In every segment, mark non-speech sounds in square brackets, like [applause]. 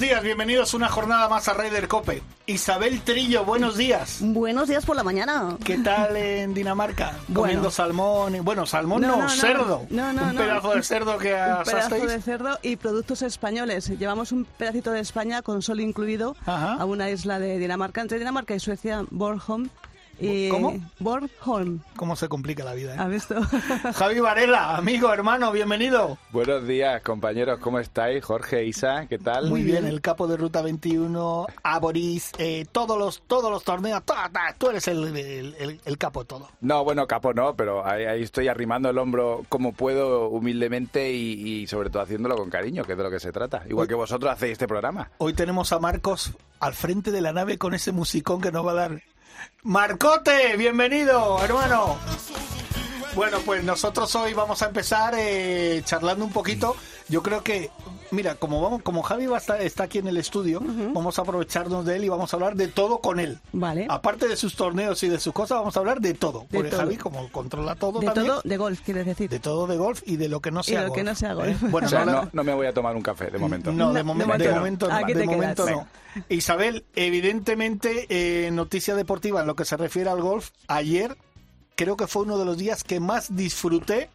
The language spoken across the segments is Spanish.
Buenos días, bienvenidos una jornada más a Raider Cope. Isabel Trillo, buenos días. Buenos días por la mañana. ¿Qué tal en Dinamarca? Bueno. Comiendo salmón. Bueno, salmón no, No, no, cerdo. No, no, Un pedazo de cerdo que Un pedazo asasteis. de cerdo y productos españoles. Llevamos un pedacito de España con sol incluido Ajá. a una isla de Dinamarca, entre Dinamarca y Suecia, Bornholm. Y ¿Cómo? Bornholm. ¿Cómo se complica la vida? ¿Has eh? visto? [laughs] Javi Varela, amigo, hermano, bienvenido. Buenos días, compañeros, ¿cómo estáis? Jorge, Isa, ¿qué tal? Muy bien, el capo de Ruta 21, Aboris, eh, todos los todos los torneos, ta, ta, tú eres el, el- el- el capo de todo. No, bueno, capo no, pero ahí, ahí estoy arrimando el hombro como puedo, humildemente y, y sobre todo haciéndolo con cariño, que es de lo que se trata. Igual que vosotros hacéis este programa. Hoy tenemos a Marcos al frente de la nave con ese musicón que nos va a dar. Marcote, bienvenido, hermano. Bueno, pues nosotros hoy vamos a empezar eh, charlando un poquito. Yo creo que, mira, como vamos, como Javi va a estar, está aquí en el estudio, vamos a aprovecharnos de él y vamos a hablar de todo con él. Vale. Aparte de sus torneos y de sus cosas, vamos a hablar de todo. De Porque todo. Javi, como controla todo De también, todo, de golf, quieres decir. de todo de golf y de lo que no sea lo golf. que no sea golf. ¿eh? Bueno, O sea, no, me voy a tomar un café de momento. no, de, momen- de de momento no. de momento no. Isabel, evidentemente, eh, noticia deportiva en lo que se refiere al golf, ayer creo que fue uno de los días que más disfruté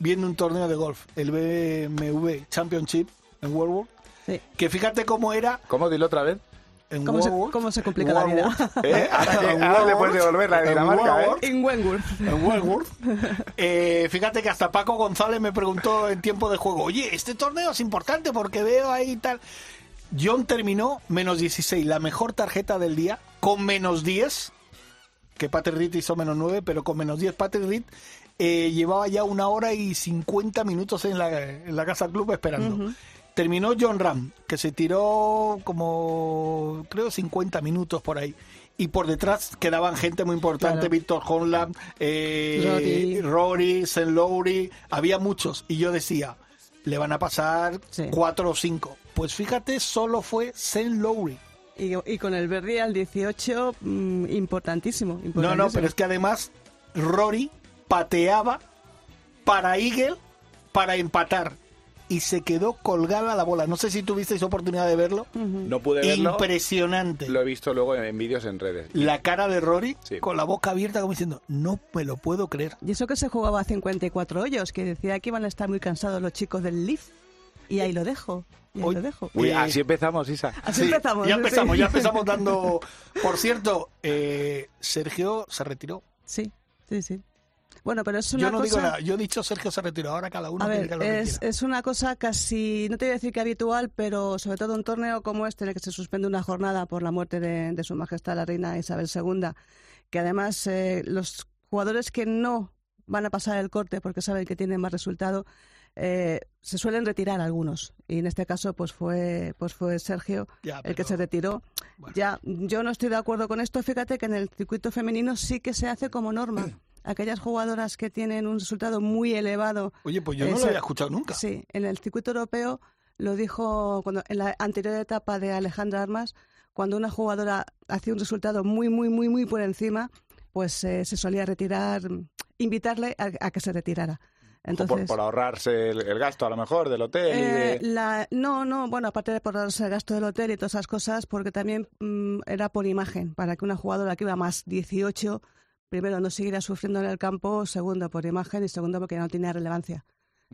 viendo un torneo de golf, el BMW Championship en World Sí. que fíjate cómo era ¿Cómo? Dilo otra vez. en ¿Cómo se- World cómo se complica la vida? [laughs] ¿Eh? Ahora, que- ahora le puedes devolver la de Dinamarca, ¿eh? En Wentworth. en Wentworth. Eh, fíjate que hasta Paco González me preguntó en tiempo de juego, oye, este torneo es importante porque veo ahí tal. John terminó menos 16, la mejor tarjeta del día, con menos 10, que Patrick Reed hizo menos 9, pero con menos 10 Patrick Reed eh, llevaba ya una hora y 50 minutos en la, en la Casa Club esperando. Terminó John Ram, que se tiró como, creo, 50 minutos por ahí. Y por detrás quedaban gente muy importante, Claro. Víctor Honland, eh, Rory. Rory, St. Lowry, había muchos. Y yo decía, le van a pasar Sí. cuatro o cinco. Pues fíjate, solo fue St. Lowry. Y, y con el Verdi al 18, mm, importantísimo, No, importantísimo. no, pero es que además Rory pateaba para Eagle para empatar. Y se quedó colgada la bola. No sé si tuvisteis oportunidad de verlo. No pude verlo. Impresionante. Lo he visto luego en, en vídeos en redes. La cara de Rory Sí. con la boca abierta como diciendo, no me lo puedo creer. Y eso que se jugaba a 54 hoyos, que decía que iban a estar muy cansados los chicos del Leaf. Y ahí lo dejo. Y ahí Hoy- lo dejo. Uy, Eh, así empezamos, Isa. Así Sí, empezamos. Ya empezamos, sí. ya empezamos dando... [laughs] Por cierto, eh, Sergio se retiró. Sí, sí, sí. Bueno, pero es una Yo no cosa... digo nada, yo he dicho Sergio se retiró, ahora cada uno A que diga lo es, es una cosa casi, no te voy a decir que habitual, pero sobre todo un torneo como este en el que se suspende una jornada por la muerte de, de Su Majestad la Reina Isabel II, que además eh, los jugadores que no van a pasar el corte porque saben que tienen más resultado, eh, se suelen retirar algunos. Y en este caso, pues fue, pues fue Sergio Ya, el que se retiró. bueno. Ya, yo no estoy de acuerdo con esto. Fíjate que en el circuito femenino sí que se hace como norma. Aquellas jugadoras que tienen un resultado muy elevado Oye, pues yo no lo Ese- había escuchado nunca. Sí, en el circuito europeo lo dijo cuando en la anterior etapa de Alejandra Armas, cuando una jugadora hacía un resultado muy, muy, muy, muy por encima, pues eh, se solía retirar, invitarle a, a que se retirara. por, Entonces, por ahorrarse el, el gasto a lo mejor del hotel y eh, de... la, no, no, bueno, aparte de por darse el gasto del hotel y todas esas cosas, porque también mm, era por imagen, para que una jugadora que iba más 18, primero no siguiera sufriendo en el campo, segundo por imagen y segundo porque no tenía relevancia.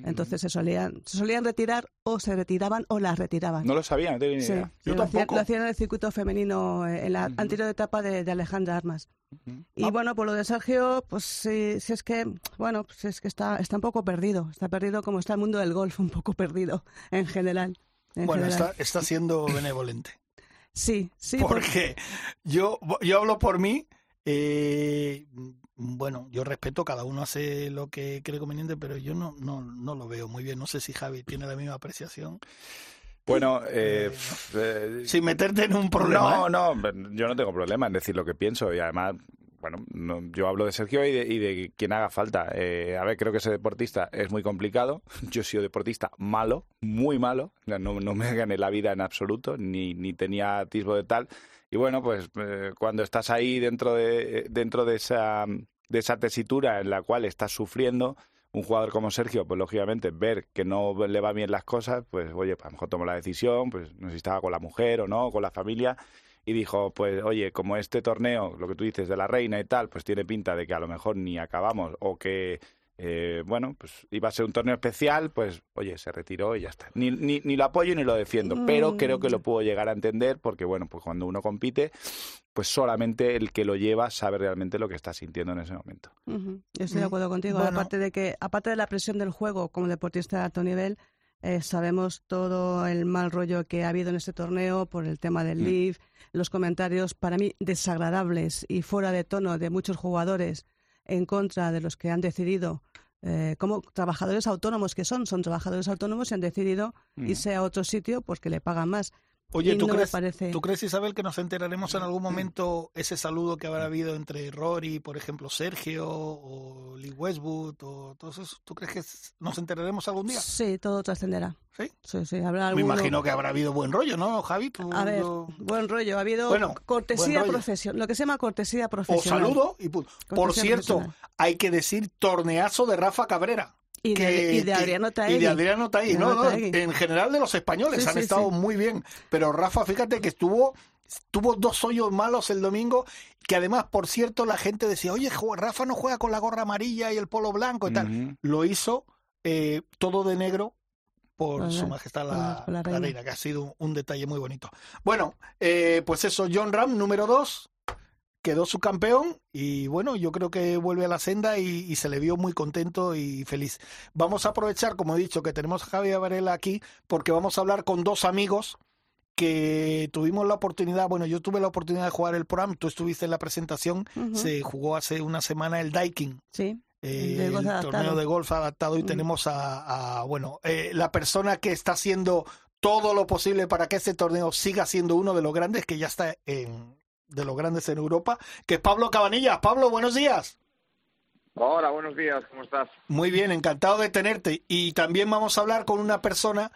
Entonces se solían, se solían retirar o se retiraban o las retiraban. No lo sabía, no tenía ni Sí, idea. Yo lo, hacían, lo hacían en el circuito femenino eh, en la Ujú. anterior etapa de, de Alejandra Armas. Y bueno, por lo de Sergio, pues sí, sí es que, bueno, pues es que está, está un poco perdido. Está perdido como está el mundo del golf, un poco perdido en general. en Bueno, general. está, está siendo benevolente. Sí, sí. por- Porque yo, yo hablo por mí. Eh, bueno, yo respeto, cada uno hace lo que cree conveniente, pero yo no, no, no lo veo muy bien. No sé si Javi tiene la misma apreciación. Bueno, eh, eh, sin meterte en un problema. No, ¿eh? no, yo no tengo problema en decir lo que pienso y además bueno, yo hablo de Sergio y de, y de quien haga falta. Eh, a ver, creo que ser deportista es muy complicado. [laughs] Yo he sido deportista malo, muy malo. No, no me gané la vida en absoluto, ni, ni tenía atisbo de tal. Y bueno, pues eh, cuando estás ahí dentro de, dentro de esa, de esa tesitura en la cual estás sufriendo, un jugador como Sergio, pues lógicamente ver que no le va bien las cosas, pues oye, pues a lo mejor tomo la decisión, pues no sé si estaba con la mujer o no, con la familia, y dijo, pues oye, como este torneo, lo que tú dices de la reina y tal, pues tiene pinta de que a lo mejor ni acabamos o que, eh, bueno, pues iba a ser un torneo especial, pues oye, se retiró y ya está. Ni, ni, ni lo apoyo ni lo defiendo, pero Mm. creo que lo puedo llegar a entender porque, bueno, pues cuando uno compite, pues solamente el que lo lleva sabe realmente lo que está sintiendo en ese momento. Yo estoy de Mm, acuerdo contigo. bueno. Aparte de que, aparte de la presión del juego como deportista de alto nivel, eh, sabemos todo el mal rollo que ha habido en este torneo por el tema del Mm. live, los comentarios para mí desagradables y fuera de tono de muchos jugadores en contra de los que han decidido eh, como trabajadores autónomos que son, son trabajadores autónomos y han decidido Mm. irse a otro sitio porque le pagan más. Oye, ¿tú, no me crees, parece- ¿tú crees, Isabel, que nos enteraremos en algún momento ese saludo que habrá habido entre Rory, por ejemplo, Sergio, o Lee Westwood, o todos esos? ¿Tú crees que nos enteraremos algún día? Sí, todo trascenderá. ¿Sí? Sí, sí, habrá Me alguno- imagino que habrá habido buen rollo, ¿no, Javi? Tú- A ver, yo- buen rollo. Ha habido Bueno, cortesía profesional, lo que se llama cortesía O profesional. saludo y punto. Por cierto, hay que decir torneazo de Rafa Cabrera. Y de, que- y de que- Adriano Y Taegui. de Adriano Taegui, De no, Adriano no, Taegui. en general de los españoles Sí, han sí, estado sí. muy bien. Pero Rafa, fíjate que estuvo, tuvo dos hoyos malos el domingo, que además, por cierto, la gente decía, oye, Rafa no juega con la gorra amarilla y el polo blanco y tal. Lo hizo eh, todo de negro por su majestad la, reina. reina, que ha sido un, un detalle muy bonito. Bueno, eh, pues eso, John Ram, número dos, quedó su campeón y bueno, yo creo que vuelve a la senda y, y se le vio muy contento y feliz. Vamos a aprovechar, como he dicho, que tenemos a Javier Varela aquí porque vamos a hablar con dos amigos que tuvimos la oportunidad, bueno, yo tuve la oportunidad de jugar el programa, tú estuviste en la presentación, se jugó hace una semana el Daikin, Sí. eh, el adaptado. torneo de golf adaptado y Mm. tenemos a, a, bueno, eh, la persona que está haciendo todo lo posible para que este torneo siga siendo uno de los grandes, que ya está en, de los grandes en Europa, que es Pablo Cabanillas. Pablo, buenos días. Hola, buenos días, ¿cómo estás? Muy bien, encantado de tenerte. Y también vamos a hablar con una persona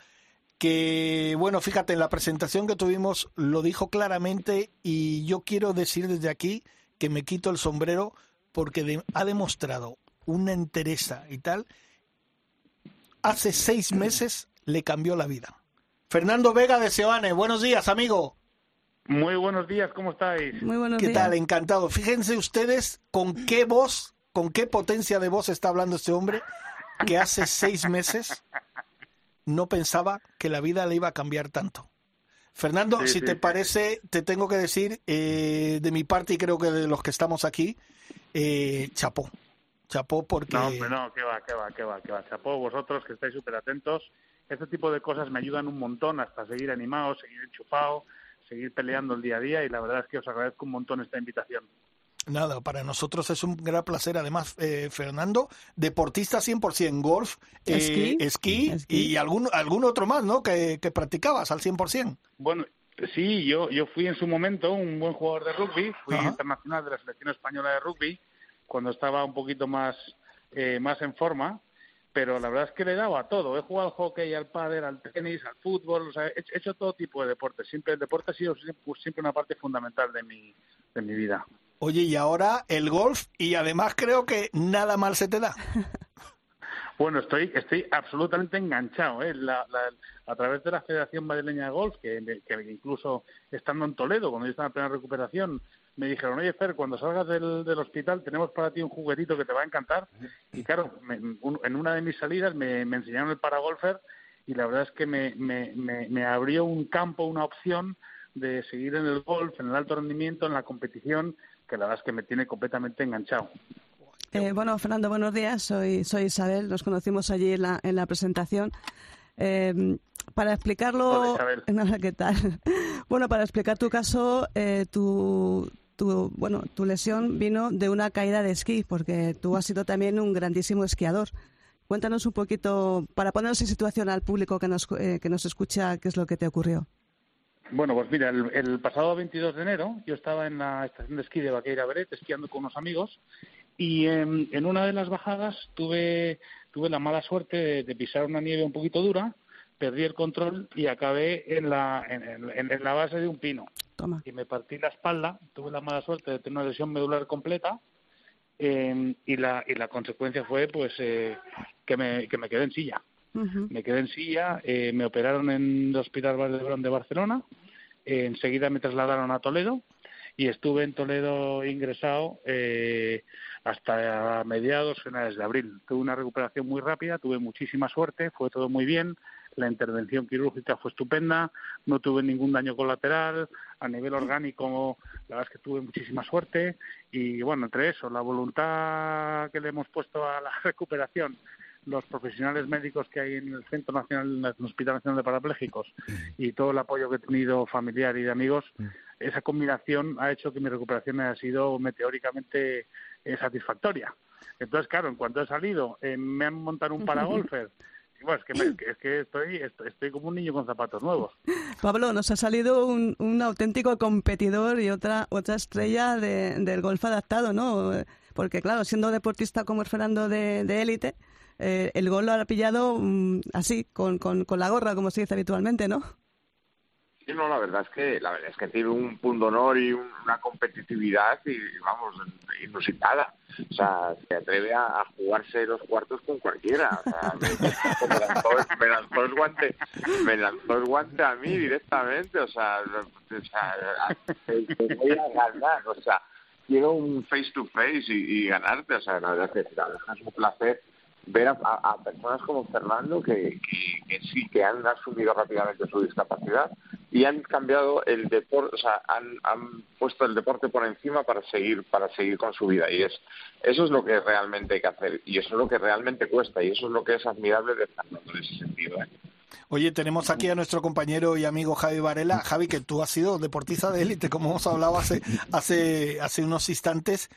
que, bueno, fíjate, en la presentación que tuvimos lo dijo claramente y yo quiero decir desde aquí que me quito el sombrero porque de- ha demostrado una entereza y tal. Hace seis meses le cambió la vida. Fernando Vega de Seoane, buenos días, amigo. Muy buenos días, ¿cómo estáis? Muy buenos ¿Qué días. tal? Encantado. Fíjense ustedes con qué voz, con qué potencia de voz está hablando este hombre que hace seis meses no pensaba que la vida le iba a cambiar tanto. Fernando, Sí, si sí, te sí. parece, te tengo que decir eh, de mi parte y creo que de los que estamos aquí, eh, chapó. Chapó porque... No, hombre, no, que va, que va, que va, que va. Chapó, vosotros que estáis súper atentos. Este tipo de cosas me ayudan un montón hasta seguir animado, seguir enchufado, seguir peleando el día a día y la verdad es que os agradezco un montón esta invitación. Nada, para nosotros es un gran placer. Además, eh, Fernando, deportista 100%, golf, eh, Esquí. esquí, Esquí. y algún, algún otro más, ¿no? Que, que practicabas al 100%. Bueno, sí, yo, yo fui en su momento un buen jugador de rugby, fui Ajá. internacional de la selección española de rugby cuando estaba un poquito más, eh, más en forma, pero la verdad es que le he dado a todo. He jugado al hockey, al pádel, al tenis, al fútbol, o sea, he hecho- he hecho todo tipo de deportes. Siempre el deporte ha sido siempre, una parte fundamental de mi, de mi vida. Oye, y ahora el golf, y además creo que nada mal se te da. [laughs] Bueno, estoy, estoy absolutamente enganchado. ¿eh? La- la- a través de la Federación Madrileña de Golf, que incluso estando en Toledo, cuando yo estaba en plena recuperación, me dijeron, oye, Fer, cuando salgas del, del hospital tenemos para ti un juguetito que te va a encantar. Y claro, me- un- en una de mis salidas me, me enseñaron el paragolfer y la verdad es que me, me, me, me abrió un campo, una opción de seguir en el golf, en el alto rendimiento, en la competición, que la verdad es que me tiene completamente enganchado. Eh, bueno, Fernando, buenos días. Soy, soy Isabel. Nos conocimos allí en la, en la presentación. Eh, para explicarlo. Hola, [laughs] ¿qué tal? [laughs] Bueno, para explicar tu caso, eh, tu, tu, bueno, tu lesión vino de una caída de esquí, porque tú has sido también un grandísimo esquiador Cuéntanos un poquito, para ponernos en situación al público que nos, eh, que nos escucha, qué es lo que te ocurrió. Bueno, pues mira, el, pasado 22 de enero yo estaba en la estación de esquí de Vaqueira Beret esquiando con unos amigos y en, una de las bajadas tuve, tuve la mala suerte de, pisar una nieve un poquito dura, perdí el control y acabé en la, en, la base de un pino. Y me partí la espalda, tuve la mala suerte de tener una lesión medular completa eh, y, la, y la consecuencia fue pues eh, que me, que me quedé en silla. Me quedé en silla, eh, me operaron en el Hospital Valdebrón de Barcelona, eh, enseguida me trasladaron a Toledo y estuve en Toledo ingresado eh, hasta mediados, finales de abril. Tuve una recuperación muy rápida, tuve muchísima suerte, fue todo muy bien, la intervención quirúrgica fue estupenda, no tuve ningún daño colateral, a nivel orgánico la verdad es que tuve muchísima suerte y bueno, entre eso, la voluntad que le hemos puesto a la [laughs] recuperación, los profesionales médicos que hay en el Centro Nacional, en el Hospital Nacional de Parapléjicos y todo el apoyo que he tenido familiar y de amigos, esa combinación ha hecho que mi recuperación haya sido meteóricamente eh, satisfactoria. Entonces, claro, en cuanto he salido, eh, me han montado un [laughs] paragolfer. Bueno, es que, estoy, estoy, como un niño con zapatos nuevos. [laughs] Pablo, nos ha salido un, un auténtico competidor y otra otra estrella del golf adaptado, ¿no? Porque claro, siendo deportista como el Fernando de élite, eh, el gol lo ha pillado mm, así, con, con, con la gorra, como se dice habitualmente, ¿no? Sí, no, la verdad es que la verdad es que tiene un punto honor y una competitividad y vamos inusitada. O sea, se atreve a, jugarse los cuartos con cualquiera. O sea, [laughs] me, lanzó, el guante, me lanzó el guante a mí directamente. O sea, o sea voy a ganar. O sea, quiero un face to face y, ganarte. O sea, la verdad es que es un placer ver a, personas como Fernando que, sí que han asumido rápidamente su discapacidad y han cambiado el deporte, o sea, han, puesto el deporte por encima para seguir para seguir con su vida y es eso es lo que realmente hay que hacer y eso es lo que realmente cuesta y eso es lo que es admirable de Fernando en ese sentido. ¿eh? Oye, tenemos aquí a nuestro compañero y amigo Javi Varela. Javi, que tú has sido deportista de élite, como hemos hablado hace, hace, hace unos instantes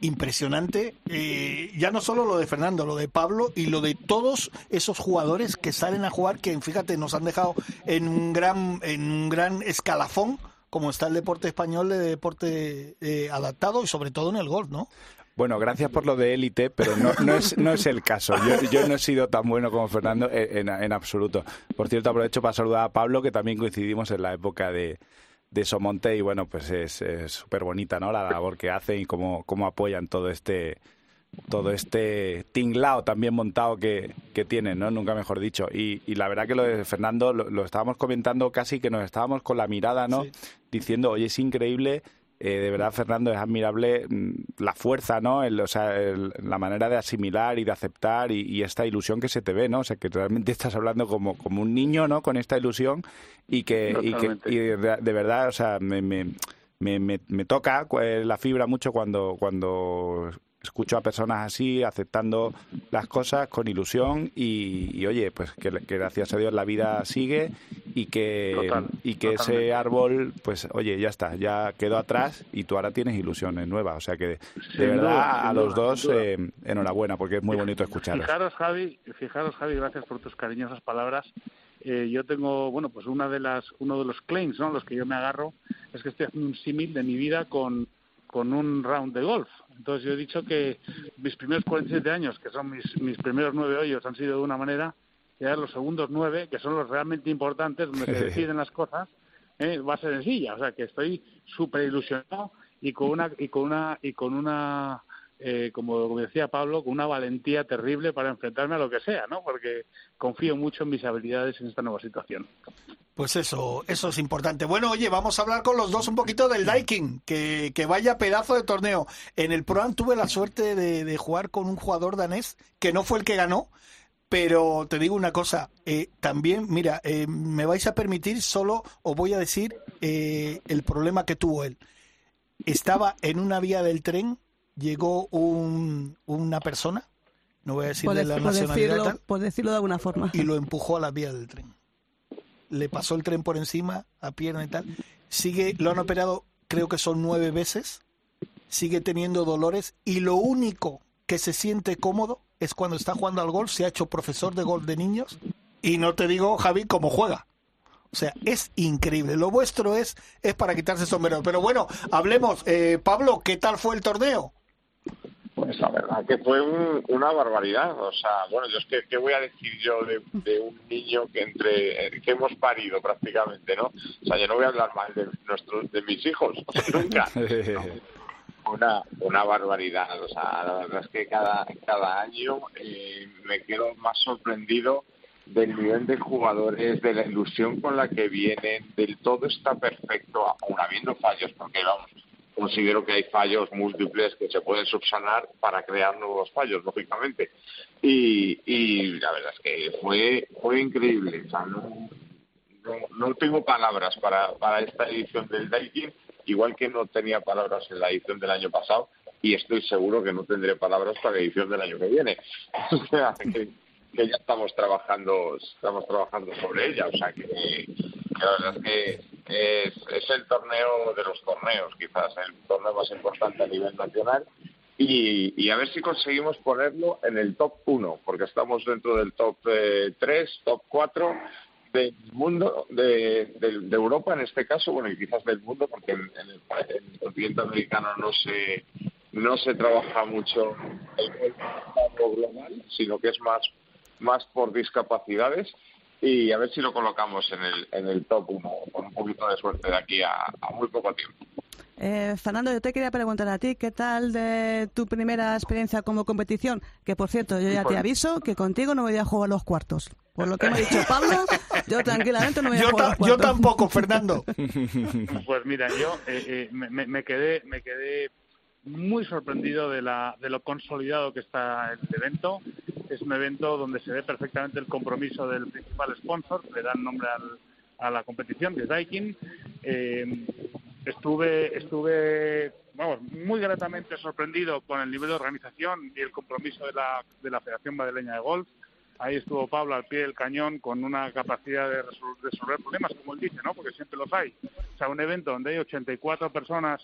impresionante, eh, ya no solo lo de Fernando, lo de Pablo y lo de todos esos jugadores que salen a jugar, que fíjate, nos han dejado en un gran, en un gran escalafón, como está el deporte español de deporte eh, adaptado y sobre todo en el golf, ¿no? Bueno, gracias por lo de élite, pero no, no, es, no es el caso. Yo, yo no he sido tan bueno como Fernando en, en absoluto. Por cierto, aprovecho para saludar a Pablo, que también coincidimos en la época de, de Somonte y bueno, pues es súper bonita, ¿no? La labor que hacen y cómo, cómo apoyan todo este todo este tinglao también montado que, que tienen, ¿no? Nunca mejor dicho. Y, y la verdad que lo de Fernando lo, estábamos comentando casi que nos estábamos con la mirada, ¿no? Diciendo, oye, es increíble eh, de verdad, Fernando, es admirable mm, la fuerza, ¿no? o sea, la manera de asimilar y de aceptar y, esta ilusión que se te ve, ¿no? O sea, que realmente estás hablando como, como un niño, ¿no? Con esta ilusión y que, y que y de, verdad, o sea, me, me, me, me, toca eh, la fibra mucho cuando, cuando escucho a personas así aceptando las cosas con ilusión y, oye pues que, gracias a Dios la vida sigue y que y que ese árbol pues oye ya está ya quedó atrás y tú ahora tienes ilusiones nuevas. O sea que de, verdad a los dos eh, enhorabuena porque es muy bonito escucharlos fijaros Javi fijaros Javi gracias por tus cariñosas palabras. Eh, yo tengo bueno pues una de las uno de los claims no los que yo me agarro es que estoy haciendo un símil de mi vida con con un round de golf. Entonces yo he dicho que mis primeros 47 años, que son mis, mis primeros nueve hoyos, han sido de una manera, y ahora los segundos nueve, que son los realmente importantes, donde se [laughs] deciden las cosas, eh, va a ser sencilla. O sea que estoy súper ilusionado y con una y con una y con una eh, como decía Pablo, con una valentía terrible para enfrentarme a lo que sea, ¿no? Porque confío mucho en mis habilidades en esta nueva situación. Pues eso, eso es importante. Bueno, oye, vamos a hablar con los dos un poquito del Daikin, que, que vaya pedazo de torneo. En el Pro tuve la suerte de, jugar con un jugador danés que no fue el que ganó, pero te digo una cosa, eh, también, mira, eh, me vais a permitir, solo os voy a decir el problema que tuvo él. Estaba en una vía del tren llegó un, una persona, no voy a decir de la nacionalidad, por decirlo de alguna forma, y lo empujó a la vía del tren. Le pasó el tren por encima, a pierna y tal. Sigue, lo han operado, creo que son nueve veces. Sigue teniendo dolores y lo único que se siente cómodo es cuando está jugando al golf, se ha hecho profesor de golf de niños y no te digo, Javi, cómo juega. O sea, es increíble. Lo vuestro es, es para quitarse el sombrero. Pero bueno, hablemos. Eh, Pablo, ¿qué tal fue el torneo? Pues la verdad que fue un- una barbaridad. O sea, bueno, yo es que, ¿qué voy a decir yo de, de un niño que entre eh, que hemos parido prácticamente, ¿no? O sea, yo no voy a hablar mal de, nuestros, de mis hijos, [laughs] nunca. [laughs] una, una barbaridad. O sea, la verdad es que cada, cada año eh, me quedo más sorprendido del nivel de jugadores, de la ilusión con la que vienen, del todo está perfecto, aún habiendo fallos, porque vamos, considero que hay fallos múltiples que se pueden subsanar para crear nuevos fallos, lógicamente. Y, y la verdad es que fue, fue increíble. O sea, no, no, no tengo palabras para, para esta edición del Daikin, igual que no tenía palabras en la edición del año pasado, y estoy seguro que no tendré palabras para la edición del año que viene. [laughs] O sea, que, ya estamos trabajando, estamos trabajando sobre ella. O sea, que la verdad es que es, el torneo de los torneos, quizás el torneo más importante a nivel nacional. Y, y a ver si conseguimos ponerlo en el top 1, porque estamos dentro del top eh, 3, top 4 del mundo, de, Europa en este caso, bueno, y quizás del mundo, porque en, en el, en el continente americano no se, no se trabaja mucho el golf global, sino que es más, más por discapacidades. Y a ver si lo colocamos en el, en el top 1, con un poquito de suerte de aquí a, a muy poco tiempo. Eh, Fernando, yo te quería preguntar a ti, ¿qué tal de tu primera experiencia como competición? Que por cierto, yo ya te aviso que contigo no voy a jugar los cuartos. Por lo que me ha dicho Pablo, yo [laughs] tranquilamente no voy a Yo, jugar los yo cuartos. tampoco, Fernando. [laughs] Pues mira, yo eh, eh, me, me- me quedé me quedé muy sorprendido de la de lo consolidado que está el evento. Es un evento donde se ve perfectamente el compromiso del principal sponsor, le dan nombre al- a la competición, que es Daikin. Eh, estuve estuve vamos muy gratamente sorprendido con el nivel de organización y el compromiso de la, de la Federación Madrileña de Golf. Ahí estuvo Pablo al pie del cañón con una capacidad de resol- resolver problemas, como él dice, ¿no? Porque siempre los hay. O sea, un evento donde hay 84 personas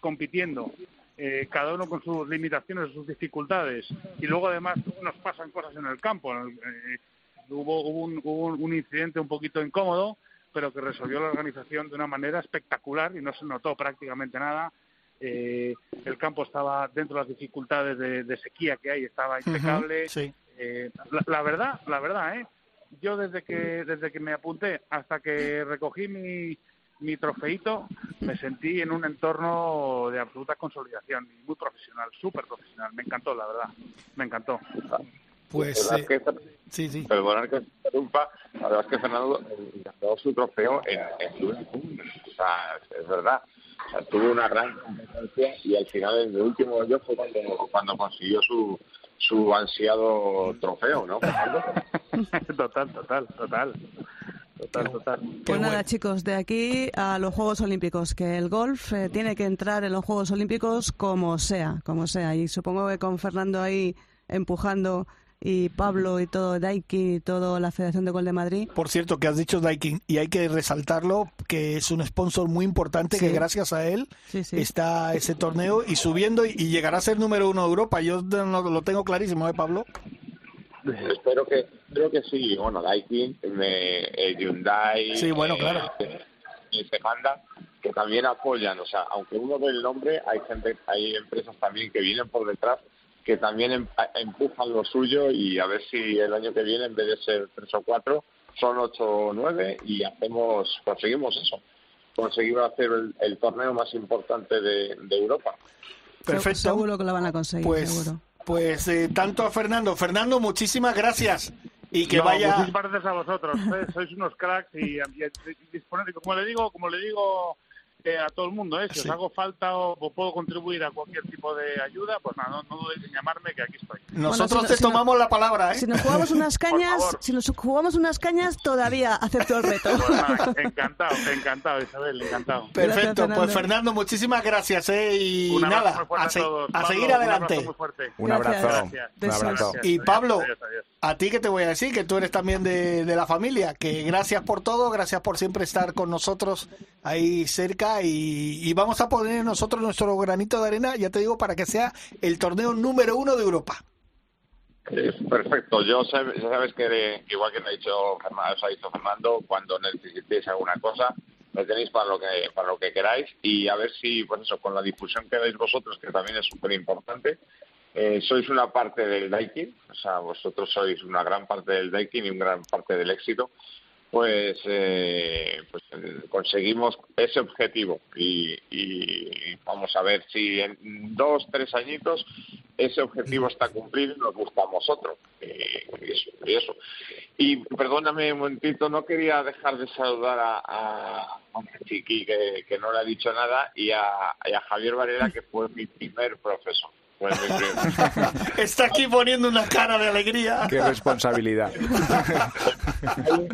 compitiendo, eh, cada uno con sus limitaciones, sus dificultades, y luego además nos pasan cosas en el campo. Eh, hubo hubo un, hubo un incidente un poquito incómodo, pero que resolvió la organización de una manera espectacular y no se notó prácticamente nada. Eh, el campo estaba dentro de las dificultades de, de sequía que hay, estaba impecable. Sí. Eh, la, la verdad, la verdad, ¿eh? Yo desde que desde que me apunté hasta que recogí mi, mi trofeito, me sentí en un entorno de absoluta consolidación y muy profesional, súper profesional. Me encantó, la verdad, me encantó. Pues La eh, que- sí, sí. Perdonar que interrumpa, la verdad es que Fernando ganó su trofeo en, en Liverpool. O sea, es verdad. O sea, tuvo una gran competencia y al final, en el último hoyo fue cuando, cuando consiguió su, su ansiado trofeo, ¿no? Fernando? [laughs] total, total, total. Total, total. Pues nada, chicos, de aquí a los Juegos Olímpicos, que el golf eh, tiene que entrar en los Juegos Olímpicos como sea, como sea. Y supongo que con Fernando ahí empujando y Pablo y todo Daiki y toda la Federación de Gol de Madrid. Por cierto, que has dicho Daikin, y hay que resaltarlo, que es un sponsor muy importante, que gracias a él Sí, sí. está ese torneo y subiendo y, y llegará a ser número uno de Europa. Yo no- lo tengo clarísimo, ¿eh, Pablo? [laughs] espero que creo que sí. Bueno, Daikin, eh, Hyundai, Sí, bueno, claro. eh, y Honda, que también apoyan. O sea, aunque uno ve el nombre, hay gente, hay empresas también que vienen por detrás que también em- empujan lo suyo y a ver si el año que viene en vez de ser tres o cuatro son ocho o nueve y hacemos conseguimos eso conseguimos hacer el, el torneo más importante de, de Europa Perfecto. Seguro que lo van a conseguir, Pues, seguro. Pues eh, tanto a Fernando. Fernando, muchísimas gracias. Y que No, vaya. Muchísimas gracias a vosotros. ¿eh? Sois unos cracks y, y, y disponer- como le digo, como le digo eh, a todo el mundo, ¿eh? si Sí. os hago falta o, o puedo contribuir a cualquier tipo de ayuda, pues nada, no, no dudéis en llamarme que aquí estoy. Nosotros Bueno, si no- te si no- tomamos la palabra, ¿eh? Si nos jugamos unas [laughs] cañas, si nos jugamos unas cañas, todavía acepto el reto. Pues nada, encantado, encantado, Isabel, encantado. Perfecto, Gracias, pues Fernando. Muchísimas gracias, ¿eh? Y Un nada, muy a, se- todos. a Pablo, seguir Un adelante. abrazo muy fuerte. Un abrazo. Gracias. Un abrazo. Gracias, Y Pablo, adiós, adiós. a ti que te voy a decir que tú eres también de, de la familia, que gracias por todo, gracias por siempre estar con nosotros ahí cerca y, vamos a poner nosotros nuestro granito de arena, ya te digo, para que sea el torneo número uno de Europa. Perfecto. Yo ya sabes que, igual que me ha dicho Fernando, os ha dicho Fernando, cuando necesitéis alguna cosa, me tenéis para lo que para lo que queráis y a ver si, pues eso, con la difusión que dais vosotros, que también es súper importante, eh, sois una parte del Daikin, o sea, vosotros sois una gran parte del Daikin y una gran parte del éxito, pues, eh, pues conseguimos ese objetivo y, y vamos a ver si en dos, tres añitos ese objetivo está cumplido y nos gusta a vosotros. Eh, y eso. Y perdóname un momentito, no quería dejar de saludar a, a, a Chiqui, que, que no le ha dicho nada, y a, y a Javier Varela, que fue mi primer profesor. [laughs] Está aquí poniendo una cara de alegría. Qué responsabilidad.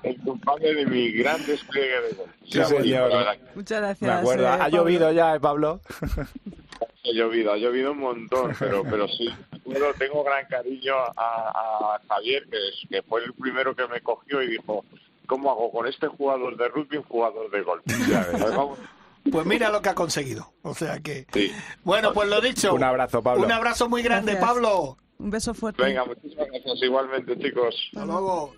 el culpable de mi gran despliegue de gol. Sí, sea, señor. Muchas gracias. Me acuerdo. eh, ¿Ha Pablo. llovido ya, eh, Pablo? Ha llovido, ha llovido un montón, pero pero sí. Pero tengo gran cariño a, a Javier, que, es- que fue el primero que me cogió y dijo, ¿cómo hago con este jugador de rugby un jugador de golf? Pues vamos, Pues mira lo que ha conseguido. O sea que. sí. Bueno, pues lo dicho. Un abrazo, Pablo. Un abrazo muy grande, Gracias. Pablo. Un beso fuerte. Venga, muchísimas gracias igualmente, chicos. Hasta luego.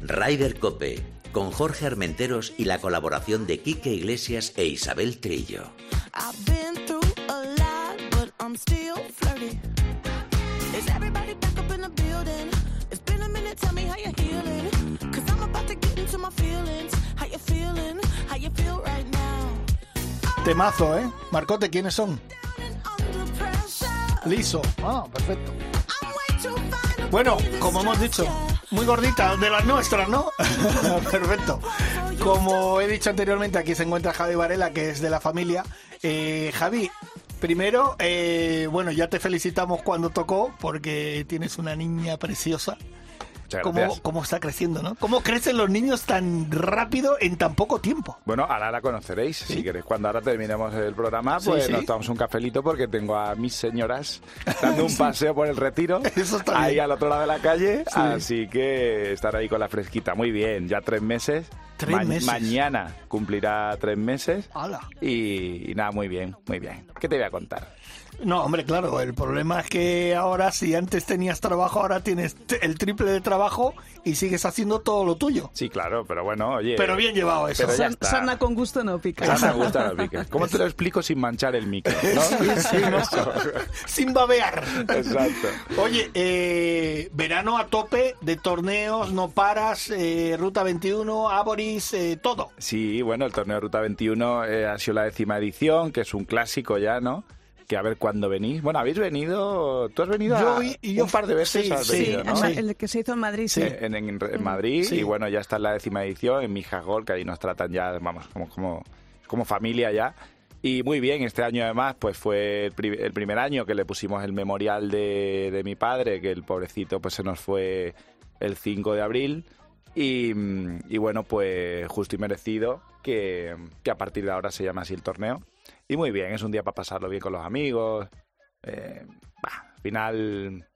Ryder Cope, con Jorge Armenteros y la colaboración de Quique Iglesias e Isabel Trillo. I've been through a lot, but I'm still flirty. Is everybody in the building? It's been a minute, tell me how you're healing. Cause I'm about to get into my feelings. How you feeling? How you feel right now? Temazo, ¿eh? Marcote, ¿quiénes son? Liso. Ah, perfecto. Bueno, como hemos dicho, muy gordita, de las nuestras, ¿no? [laughs] Perfecto. Como he dicho anteriormente, aquí se encuentra Javi Varela, que es de la familia. Eh, Javi, primero, eh, bueno, ya te felicitamos cuando tocó, porque tienes una niña preciosa. ¿Cómo, cómo está creciendo, no? ¿Cómo crecen los niños tan rápido en tan poco tiempo? Bueno, ahora la conoceréis. ¿Sí? Si queréis, cuando ahora terminemos el programa, pues sí. nos tomamos un cafelito porque tengo a mis señoras dando un [laughs] paseo por el retiro. [laughs] Eso está ahí bien. al otro lado de la calle. Sí. Así que estar ahí con la fresquita. Muy bien, ya tres meses. Tres meses. Mañana cumplirá tres meses. ¡Hala! Y, y nada, muy bien, muy bien. ¿Qué te voy a contar? No, hombre, claro, el problema es que ahora, si antes tenías trabajo, ahora tienes el triple de trabajo y sigues haciendo todo lo tuyo. Sí, claro, pero bueno, oye. Pero bien llevado eso. Pero ya San- está. Sarna con gusto no pica. Sana gusta los [laughs] piques. ¿Cómo te lo explico sin manchar el micro? [laughs] ¿no? Sí, ¿no? Sin babear. Exacto. Oye, eh, verano a tope de torneos, no paras, eh, Ruta 21, Aboris, eh, todo. Sí, bueno, el torneo de Ruta 21 eh, ha sido la décima edición, que es un clásico ya, ¿no? Que a ver cuándo venís. Bueno, habéis venido, tú has venido Yo a- y- y yo- un par de veces, sí, has sí, Sí. El que se hizo en Madrid, sí. Eh, En, en- en Madrid Sí. y bueno, ya está en la décima edición en Mijas Gol, que ahí nos tratan ya, vamos, como, como, como familia ya. Y muy bien, este año además, pues fue el, pri- el primer año que le pusimos el memorial de, de mi padre, que el pobrecito pues se nos fue el 5 de abril. Y, mm, y bueno, pues justo y merecido que, que a partir de ahora se llama así el torneo. Y muy bien, es un día para pasarlo bien con los amigos. Eh, bah, al final,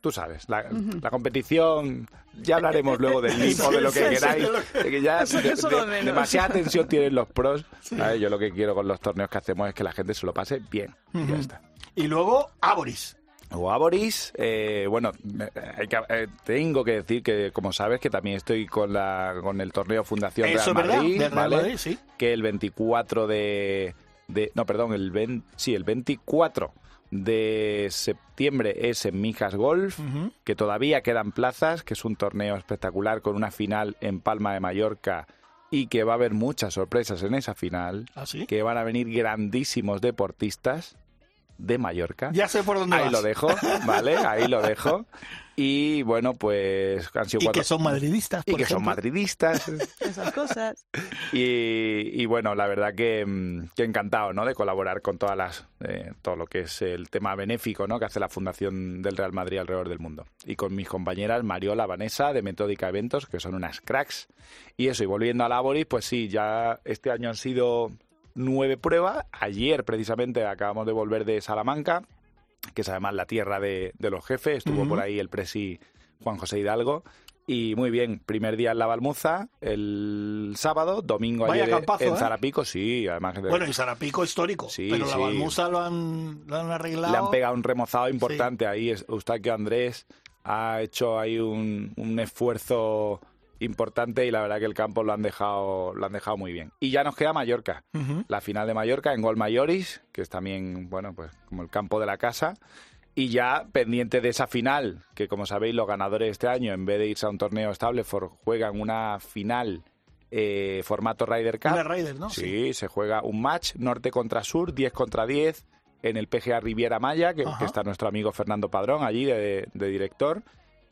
tú sabes, la, la competición, ya hablaremos luego del [laughs] Sí, de lo que queráis. de que- ya de- de- demasiada atención tienen los pros. ¿sabes? Yo lo que quiero con los torneos que hacemos es que la gente se lo pase bien. y ya está. Y luego Aboris. O Aboris, eh, bueno, hay que- eh, tengo que decir que, como sabes, que también estoy con la con el torneo Fundación Real Madrid, del Real ¿vale? Madrid, sí. que el 24 de, de- no, perdón, el 20, sí, el 24 de septiembre es en Mijas Golf, que todavía quedan plazas, que es un torneo espectacular con una final en Palma de Mallorca y que va a haber muchas sorpresas en esa final, ¿Ah, sí? que van a venir grandísimos deportistas de Mallorca. Ya sé por dónde Ahí vas. lo dejo, ¿vale? Ahí lo dejo. [laughs] Y bueno, pues han sido Y cuatro- que son madridistas, y por que son madridistas. [laughs] Esas cosas. Y, y bueno, la verdad que, mm, que encantado, ¿no? De colaborar con todas las, eh, todo lo que es el tema benéfico, ¿no? Que hace la Fundación del Real Madrid alrededor del mundo. Y con mis compañeras Mariola, Vanessa, de Metódica Eventos, que son unas cracks. Y eso, y volviendo a Laboris, pues sí, ya este año han sido nueve pruebas. Ayer, precisamente, acabamos de volver de Salamanca, que es además la tierra de, de los jefes. Estuvo por ahí el presi Juan José Hidalgo. Y muy bien, primer día en La Balmuza, el sábado, domingo Vaya ayer campazo, en ¿eh? Zarapico, sí, además que Bueno, y Sarapico histórico, Sí, pero la sí. Balmusa lo han, lo han arreglado. le han pegado un remozado importante ahí. Es- Eustaquio Andrés ha hecho ahí un, un esfuerzo importante y la verdad que el campo lo han dejado lo han dejado muy bien. Y ya nos queda Mallorca. La final de Mallorca en Gol Mayoris, que es también, bueno, pues como el campo de la casa. Y ya pendiente de esa final, que como sabéis, los ganadores de este año, en vez de irse a un torneo estable, for- juegan una final eh, formato Ryder Cup. Una Ryder, ¿no? Sí, se juega un match norte contra sur, 10 contra 10, en el PGA Riviera Maya, que, está nuestro amigo Fernando Padrón allí de, de director.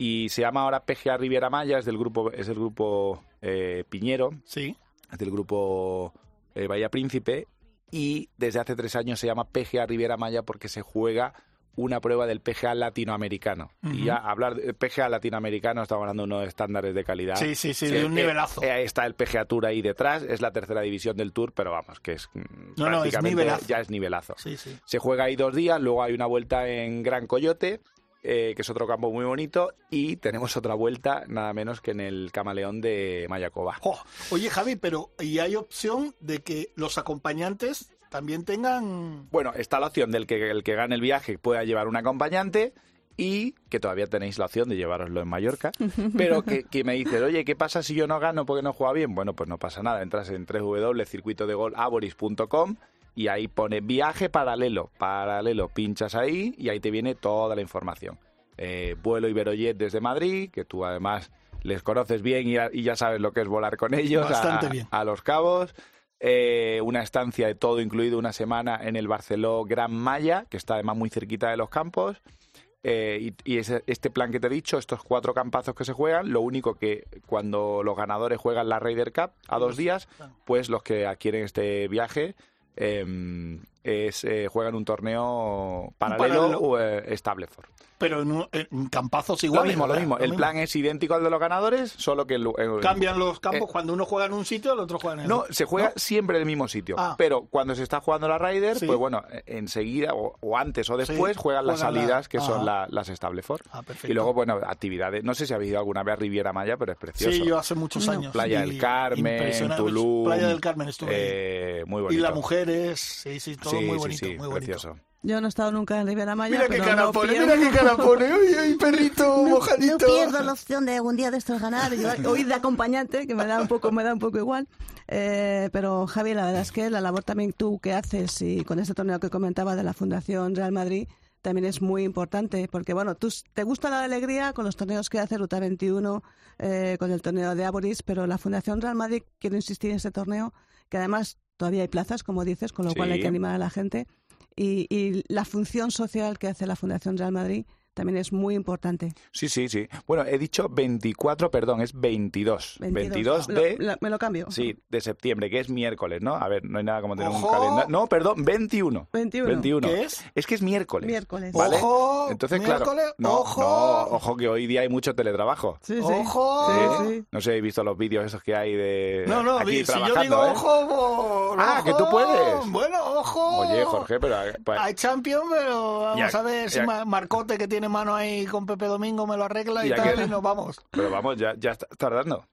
Y se llama ahora PGA Riviera Maya, es del grupo, es del grupo eh, Piñero, Sí. es del grupo eh, Bahía Príncipe. Y desde hace tres años se llama PGA Riviera Maya porque se juega una prueba del PGA latinoamericano. Y ya hablar de PGA latinoamericano, estamos hablando de unos estándares de calidad. Sí, sí, sí, de un nivelazo. eh, está el PGA Tour ahí detrás, es la tercera división del Tour, pero vamos, que es mm, No, no, es prácticamente nivelazo. ya es nivelazo. Sí, sí. Se juega ahí dos días, luego hay una vuelta en Gran Coyote, eh, que es otro campo muy bonito, y tenemos otra vuelta nada menos que en el Camaleón de Mayacoba. Oye, Javi, pero ¿y hay opción de que los acompañantes también tengan... Bueno, está la opción del que el que gane el viaje pueda llevar un acompañante y que todavía tenéis la opción de llevaroslo en Mallorca, [laughs] pero que, que me dices, oye, ¿qué pasa si yo no gano porque no juega bien? Bueno, pues no pasa nada, entras en www.circuitodegolaboris.com y ahí pone viaje paralelo, paralelo, pinchas ahí y ahí te viene toda la información. Eh, vuelo Iberojet desde Madrid, que tú además les conoces bien y ya, y ya sabes lo que es volar con ellos a- Bastante bien. a Los Cabos. Eh, una estancia de todo incluido una semana en el Barceló Gran Maya, que está además muy cerquita de los campos. Eh, y y ese- este plan que te he dicho, estos cuatro campazos que se juegan, lo único que cuando los ganadores juegan la Ryder Cup a dos días, pues los que adquieren este viaje eh, es, eh, juegan un torneo paralelo, paralelo. o eh, Stableford. Pero en, un- en campazos Lo iguales. mismo, lo ¿verdad? mismo. El plan es idéntico al de los ganadores, solo que... el- el- Cambian los campos Eh, cuando uno juega en un sitio, el otro juega en el No, otro. se juega ¿No? siempre en el mismo sitio. Ah. Pero cuando se está jugando la Ryder, Sí. pues bueno, eh, enseguida o, o antes o después Sí, juegan las juegan la- salidas que son la- las Stableford. Ah, perfecto. y luego, bueno, actividades. No sé si habéis ido alguna vez a Riviera Maya, pero es precioso. Sí, yo hace muchos años. Playa Y del Carmen, impresionante. Tulum. Playa del Carmen estuve. ahí. eh, muy y bonito. las mujeres, sí, sí, todo sí, muy sí, bonito, sí, muy bonito. precioso. Yo no he estado nunca en Riviera Maya. Mira qué pero cara no pone, pierdo- mira qué cara pone. Ay, ay, perrito [laughs] mojadito. No pierdo la opción de algún día de estos ganar o ir de acompañante, que me da un poco, me da un poco igual. Eh, pero Javi, la verdad es que la labor también tú que haces y con este torneo que comentaba de la Fundación Real Madrid también es muy importante, porque bueno, tú te gusta la alegría con los torneos que hace Ruta 21, eh, con el torneo de Aboris, pero la Fundación Real Madrid, quiero insistir en este torneo, que además todavía hay plazas, como dices, con lo cual hay que animar a la gente. Y, y la función social que hace la Fundación Real Madrid también es muy importante. Sí, sí, sí. Bueno, he dicho 24, perdón, es 22. 22, Me lo- de... lo- me lo cambio. Sí, de septiembre, que es miércoles, ¿no? A ver, no hay nada como tener un Ojo. calendario. No, perdón, 21. 21. ¿Qué es? Es que es miércoles. Miércoles. ¿vale? Ojo, Entonces, miércoles, claro. No, ojo. no, ojo que hoy día hay mucho teletrabajo. Sí, sí. Ojo. Sí, sí. No sé, he visto los vídeos esos que hay de. No, no, aquí di- si yo digo ¿eh? ojo, por- Ah, que tú puedes. Bueno, ojo. Oye, Jorge, pero. pues, Hay champion, pero vamos Ya- a ver si ya- Ma- Marcote, que tiene mano ahí con Pepe Domingo, me lo arregla y Ya tal, que- y nos vamos. pero vamos, ya, ya está tardando.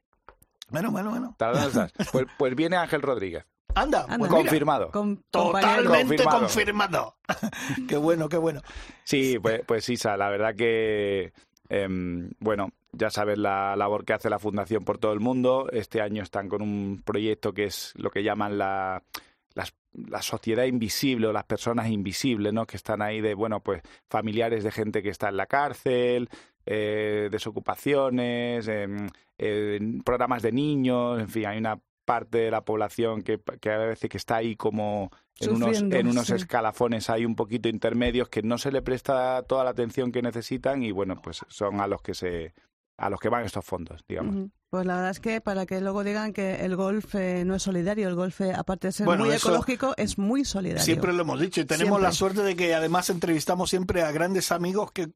Bueno, bueno, bueno. Tardando [laughs] estás. Pues, pues viene Ángel Rodríguez. Anda, Anda. pues Confirmado. Con- totalmente Confirmado. confirmado. [laughs] qué bueno, qué bueno. Sí, pues, pues Isa, la verdad que, em, bueno, ya sabes la labor que hace la Fundación por todo el mundo. Este año están con un proyecto que es lo que llaman la, la sociedad invisible o las personas invisibles, ¿no? Que están ahí de, bueno, pues familiares de gente que está en la cárcel, eh, desocupaciones, em, eh, programas de niños, en fin, hay una parte de la población que, que a veces que está ahí como en unos, en unos sí. escalafones hay un poquito intermedios que no se le presta toda la atención que necesitan y bueno pues son a los que se a los que van estos fondos digamos Ujú. Pues la verdad es que para que luego digan que el golf eh, no es solidario, el golf, eh, aparte de ser Bueno, muy eso- ecológico, es muy solidario. Siempre lo hemos dicho y tenemos Siempre. la suerte de que además entrevistamos siempre a grandes amigos que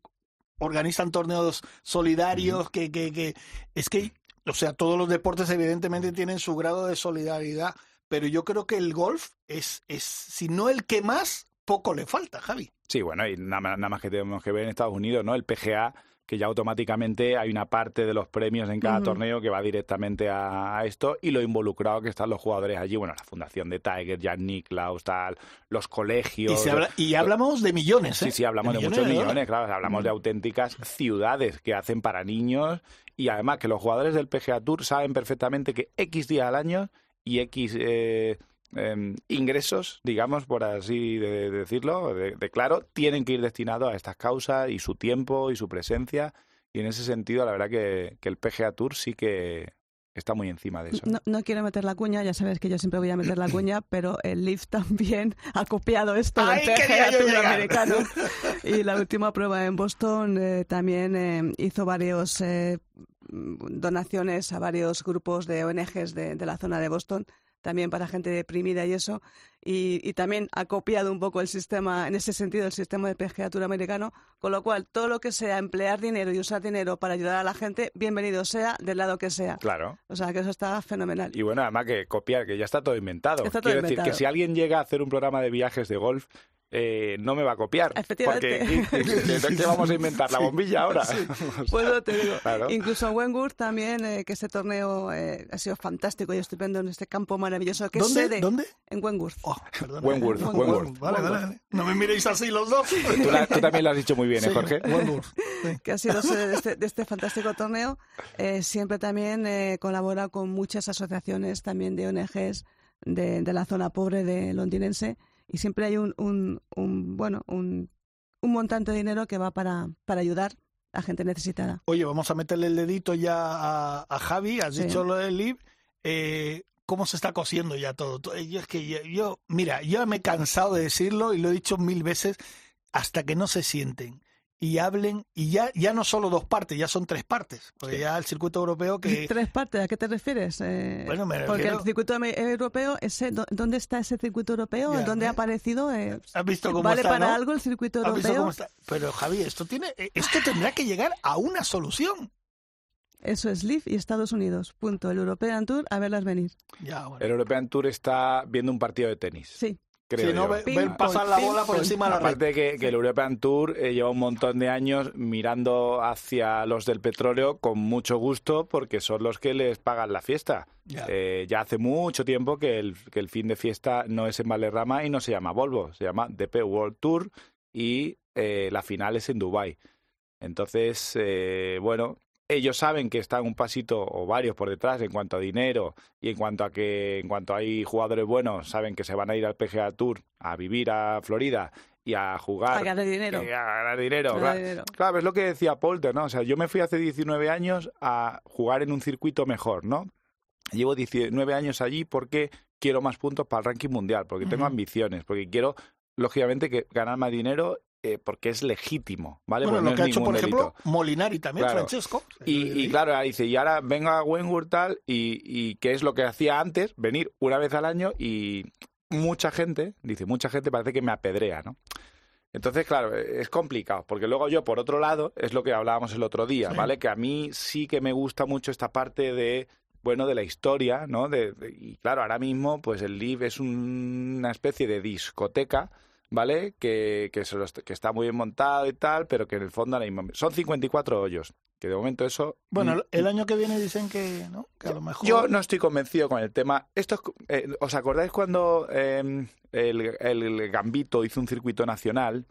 organizan torneos solidarios, que, que, que es que, o sea, todos los deportes evidentemente tienen su grado de solidaridad, pero yo creo que el golf es, es si no el que más, poco le falta, Javi. sí bueno y nada más que tenemos que ver en Estados Unidos no el PGA que ya automáticamente hay una parte de los premios en cada torneo que va directamente a, a esto y lo involucrado que están los jugadores allí. Bueno, la fundación de Tiger, Jan Nicklaus, tal, los Y, colegios. se habla- y hablamos de millones, ¿eh? Sí, sí, hablamos de, muchos millones, claro. Hablamos de auténticas ciudades que hacen para niños y además que los jugadores del PGA Tour saben perfectamente que X días al año y X eh, em, ingresos, digamos, por así de- decirlo, de, de claro, tienen que ir destinados a estas causas y su tiempo y su presencia. Y en ese sentido, la verdad que, que el PGA Tour sí que está muy encima de eso. No, no quiero meter la cuña, ya sabes que yo siempre voy a meter la [clears throat] cuña, pero el Leaf también [laughs] ha copiado esto del PGA Tour americano. [laughs] Y la última prueba en Boston eh, también eh, hizo varios eh, donaciones a varios grupos de ONGs de, de la zona de Boston, también para gente deprimida y eso. Y, y también ha copiado un poco el sistema, en ese sentido, el sistema de Tour americano, con lo cual todo lo que sea emplear dinero y usar dinero para ayudar a la gente, bienvenido sea, del lado que sea. Claro. O sea, que eso está fenomenal. Y bueno, además que copiar, que ya está todo inventado. Está todo Quiero decir que si alguien llega a hacer un programa de viajes de golf, eh, no me va a copiar. Efectivamente. Porque, ¿qué, qué- qué vamos a inventar? ¿La bombilla ahora? [laughs] Pues lo te digo. Claro. Incluso en Wentworth también, eh, que este torneo eh, ha sido fantástico y estupendo en este campo maravilloso que ¿Dónde? sede ¿Dónde? en Wentworth. Oh. Wentworth. Vale, vale, vale. No me miréis así los dos. [laughs] Tú, la- tú también lo has dicho muy bien, ¿eh, Sí, Jorge? Sí. que ha sido sede de este, de este fantástico torneo, eh, siempre también eh, colabora con muchas asociaciones también de ONGs de, de la zona pobre de londinense y siempre hay un, un, un, bueno un, un montante de dinero que va para, para ayudar a gente necesitada. Oye, vamos a meterle el dedito ya a, a Javi. Has Sí. dicho lo del LIB. Eh, ¿Cómo se está cosiendo ya todo? To- Yo es que yo, yo- mira, yo me he cansado de decirlo y lo he dicho mil veces hasta que no se sienten y hablen y ya ya no solo dos partes, ya son tres partes. Porque ya el circuito europeo que Tres partes, ¿a qué te refieres? Eh, Bueno, me porque refiero- el circuito europeo, ese, ¿dó- ¿dónde está ese circuito europeo? Ya, ¿Dónde ha aparecido? Eh, has visto cómo ¿Vale está, para ¿no? algo el circuito ¿Has visto europeo? cómo está? Pero Javi, esto tiene eh, esto tendrá que llegar a una solución. Eso es Leaf y Estados Unidos. Punto. El European Tour, a verlas venir. Ya, bueno. El European Tour está viendo un partido de tenis, Sí. Creo Si no, ven pasar la bola por encima de la red. Aparte que, que el European Tour eh, lleva un montón de años mirando hacia los del petróleo con mucho gusto porque son los que les pagan la fiesta. Ya. Eh, ya hace mucho tiempo que el, que el fin de fiesta no es en Valderrama y no se llama Volvo, se llama DP World Tour y eh, la final es en Dubai. Entonces, eh, bueno, ellos saben que están un pasito o varios por detrás en cuanto a dinero y en cuanto a que en cuanto hay jugadores buenos, saben que se van a ir al PGA Tour a vivir a Florida y a jugar A ganar dinero. eh, a ganar dinero. Ganar claro. dinero. Claro, es lo que decía Polter, ¿no? O sea, yo me fui hace 19 años a jugar en un circuito mejor, ¿no? Llevo 19 años allí porque quiero más puntos para el ranking mundial, porque tengo ambiciones, porque quiero, lógicamente, que ganar más dinero eh, porque es legítimo, ¿vale? Bueno, Porque lo no que ha hecho, por ejemplo. Molinari también, Claro. Francesco. Y, y claro, ahora dice, y ahora venga a Wentworth tal, y, y qué es lo que hacía antes, venir una vez al año y mucha gente, dice, mucha gente parece que me apedrea, ¿no? Entonces, claro, es complicado, porque luego yo, por otro lado, es lo que hablábamos el otro día, Sí. ¿vale? Que a mí sí que me gusta mucho esta parte de, bueno, de la historia, ¿no? De, de- y claro, ahora mismo, pues el Live es un- una especie de discoteca, ¿vale? Que, que, se lo est- que está muy bien montado y tal, pero que en el fondo. Son 54 hoyos, que de momento eso... Bueno, el- año que viene dicen que, ¿no? Que a lo mejor... yo no estoy convencido con el tema. Esto eh, ¿Os acordáis cuando eh, el, el Gambito hizo un circuito nacional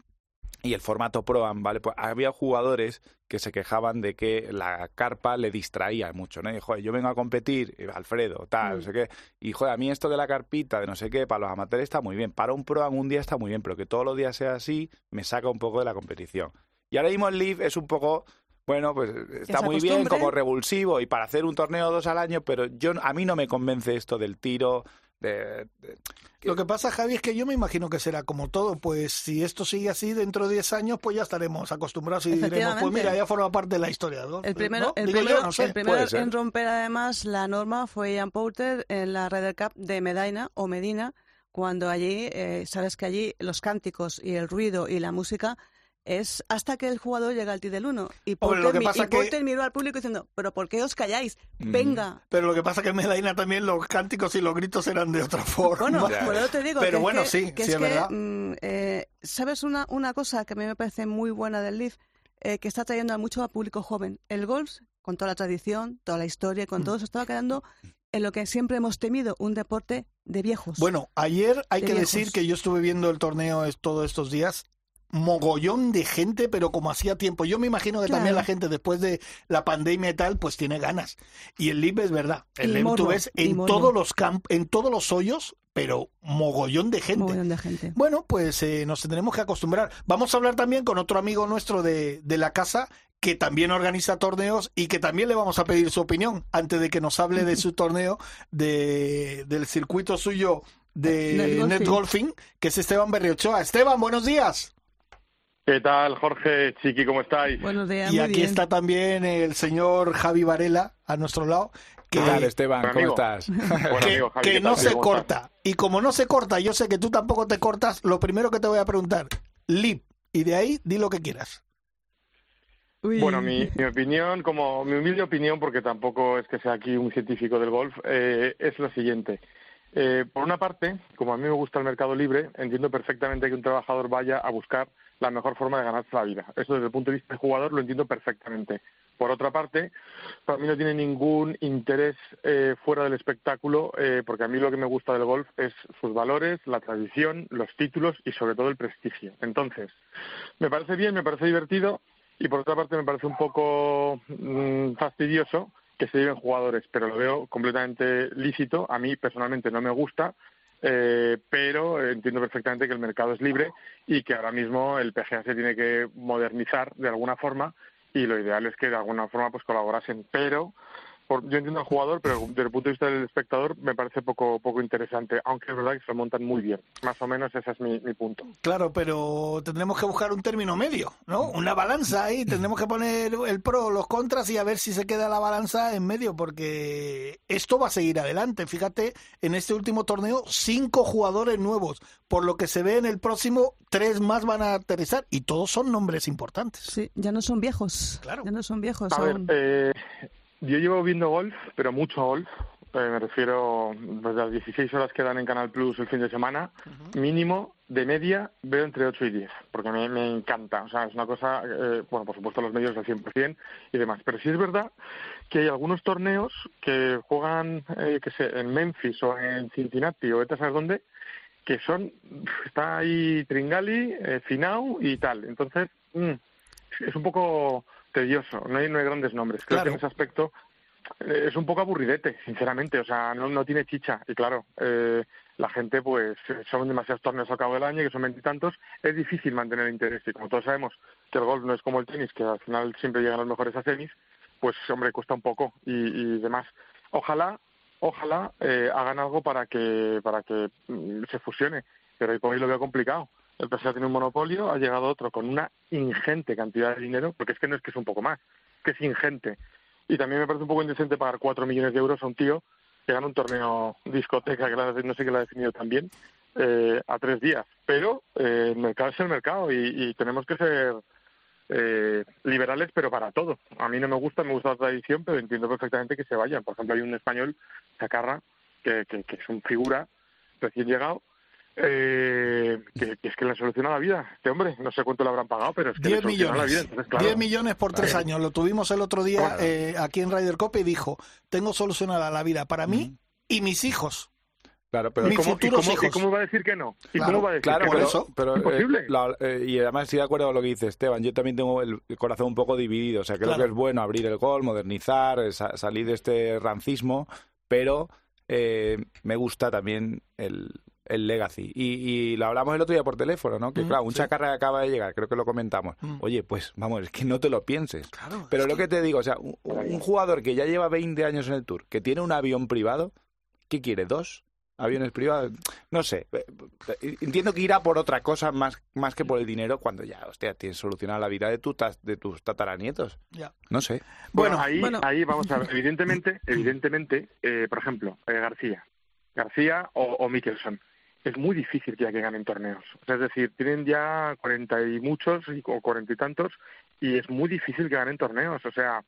y el formato Pro-Am, ¿vale? Pues había jugadores que se quejaban de que la carpa le distraía mucho, ¿no? Y, joder, yo vengo a competir, eh, Alfredo, tal, no sé qué, y, joder, a mí esto de la carpita, de no sé qué, para los amateurs está muy bien, para un Pro-Am un día está muy bien, pero que todos los días sea así, me saca un poco de la competición. Y ahora mismo el Leaf es un poco... Bueno, pues está muy bien como revulsivo y para hacer un torneo dos al año, pero yo a mí no me convence esto del tiro, de, de- Lo que pasa, Javi, es que yo me imagino que será como todo. Pues si esto sigue así dentro de 10 años, pues ya estaremos acostumbrados y diremos, pues mira, ya forma parte de la historia. ¿no? El primero, ¿No? el yo, primero, no sé. el primero puede ser. en romper además la norma fue Ian Porter en la Ryder Cup de Medina o Medina, cuando allí, eh, sabes que allí los cánticos y el ruido y la música es hasta que el jugador llega al tee del 1. Y Hombre, Porter, lo que mi- pasa y que- miró al público diciendo, pero ¿por qué os calláis? Mm. Venga. Pero lo que pasa es que en Medina también los cánticos y los gritos eran de otra forma. Bueno, Ya. por eso te digo. Pero que es bueno, que- sí, que sí es es que, verdad. mm, eh, ¿Sabes una, una cosa que a mí me parece muy buena del Leaf? eh, que está trayendo a mucho a público joven. El golf, con toda la tradición, toda la historia, con todo, se estaba quedando en lo que siempre hemos temido, un deporte de viejos. Bueno, ayer hay De que viejos. decir que yo estuve viendo el torneo es- todos estos días. Mogollón de gente, pero como hacía tiempo. Yo me imagino que Claro. también la gente después de la pandemia y tal, pues tiene ganas. Y el LIB es verdad. El LIB tú ves en todos los camp en todos los hoyos, pero mogollón de gente. Mogollón de gente. Bueno, pues eh, nos tendremos que acostumbrar. Vamos a hablar también con otro amigo nuestro de, de la casa que también organiza torneos y que también le vamos a pedir su opinión antes de que nos hable de su [laughs] torneo de, del circuito suyo de Netgolfing. netgolfing, que es Esteban Berriochoa. Esteban, buenos días. ¿Qué tal, Jorge, Chiqui? ¿Cómo estáis? Buenos días, Y muy aquí bien. está también el señor Javi Varela a nuestro lado, que, ¿Qué tal, Esteban? ¿Cómo amigo. estás? [laughs] Que- amigo, Javi, que ¿qué no se corta. Y como no se corta, yo sé que tú tampoco te cortas, lo primero que te voy a preguntar, Lip, y de ahí di lo que quieras. Uy. Bueno, mi, mi opinión, como mi humilde opinión, porque tampoco es que sea aquí un científico del golf, eh, es la siguiente. Eh, por una parte, como a mí me gusta el mercado libre, entiendo perfectamente que un trabajador vaya a buscar la mejor forma de ganarse la vida. Eso desde el punto de vista del jugador lo entiendo perfectamente. Por otra parte, para mí no tiene ningún interés eh, fuera del espectáculo, eh, porque a mí lo que me gusta del golf es sus valores, la tradición, los títulos y sobre todo el prestigio. Entonces, me parece bien, me parece divertido y por otra parte me parece un poco mm, fastidioso que se lleven jugadores, pero lo veo completamente lícito. A mí personalmente no me gusta, eh, pero entiendo perfectamente que el mercado es libre y que ahora mismo el PGA se tiene que modernizar de alguna forma y lo ideal es que de alguna forma pues colaborasen. Pero por- yo entiendo al jugador, pero desde el punto de vista del espectador me parece poco poco interesante, aunque es verdad que se lo montan muy bien. Más o menos ese es mi, mi punto. Claro, pero tendremos que buscar un término medio, ¿no? Una balanza ahí, tendremos que poner el pro, los contras y a ver si se queda la balanza en medio, porque esto va a seguir adelante. Fíjate, en este último torneo, cinco jugadores nuevos. Por lo que se ve en el próximo, tres más van a aterrizar y todos son nombres importantes. Sí, ya no son viejos. Claro. Ya no son viejos. A ver, eh, yo llevo viendo golf, pero mucho golf. Eh, me refiero pues, las 16 horas que dan en Canal Plus el fin de semana, mínimo de media veo entre 8 y 10, porque me, me encanta. O sea, es una cosa, eh, bueno, por supuesto los medios al 100% y demás. Pero sí es verdad que hay algunos torneos que juegan, eh, que sé, en Memphis o en Cincinnati o vete a saber dónde, que son, está ahí Tringali, eh, Finau y tal. Entonces, mm, es un poco tedioso, no hay, no hay grandes nombres. Creo Claro. que en ese aspecto eh, es un poco aburridete, sinceramente, o sea, no, no tiene chicha. Y claro, eh, la gente, pues, eh, son demasiados torneos al cabo del año, que son veintitantos, es difícil mantener interés. Y como todos sabemos que el golf no es como el tenis, que al final siempre llegan los mejores a tenis, pues, hombre, cuesta un poco y, y demás. Ojalá, ojalá eh, hagan algo para que, para que mm, se fusione, pero hoy por hoy lo veo complicado. El PSA tiene un monopolio, ha llegado otro con una ingente cantidad de dinero, porque es que no es que es un poco más, que es ingente. Y también me parece un poco indecente pagar cuatro millones de euros a un tío que gana un torneo discoteca, que la- no sé qué lo ha definido también, eh, a tres días. Pero eh, el mercado es el mercado y, y tenemos que ser eh, liberales, pero para todo. A mí no me gusta, me gusta la tradición, pero entiendo perfectamente que se vayan. Por ejemplo, hay un español, Chacarra, que, que, que es un figura recién llegado, eh, que, que es que le soluciona la vida. Este hombre, no sé cuánto le habrán pagado, pero es que 10 le soluciona la vida. millones. Entonces, claro, 10 millones por tres años. Lo tuvimos el otro día Claro. eh, aquí en Ryder Cup y dijo, tengo solucionada la vida para mí y mis hijos. Claro, pero ¿Y cómo, y futuros cómo- y cómo va a decir que no? ¿Y Claro, cómo va a decir Claro, que por no? eso. pero, eh, la- eh, y además estoy de acuerdo con lo que dice Esteban. Yo también tengo el, corazón un poco dividido. O sea, creo Claro. que es bueno abrir el gol, modernizar, eh, sa- salir de este rancismo, pero eh, me gusta también el, el legacy. Y, y lo hablamos el otro día por teléfono, ¿no? Que Mm, claro, un sí. chacarra que acaba de llegar, creo que lo comentamos. Mm. Oye, pues vamos, es que no te lo pienses. Claro. Pero lo que te digo, o sea, un, un jugador que ya lleva 20 años en el Tour, que tiene un avión privado, ¿qué quiere? ¿Dos aviones privados? No sé. eh, eh, Entiendo que irá por otra cosa más, más que por el dinero cuando ya, hostia, tienes solucionada la vida de, tu, de tus tataranietos. Ya. No sé. Bueno, Bueno, ahí, bueno. ahí vamos a ver. Evidentemente, evidentemente, eh, por ejemplo, eh, García, García o, o Mickelson. Es muy difícil ya que ganen torneos. Es decir, tienen ya cuarenta y muchos o cuarenta y tantos y es muy difícil que ganen torneos. O sea,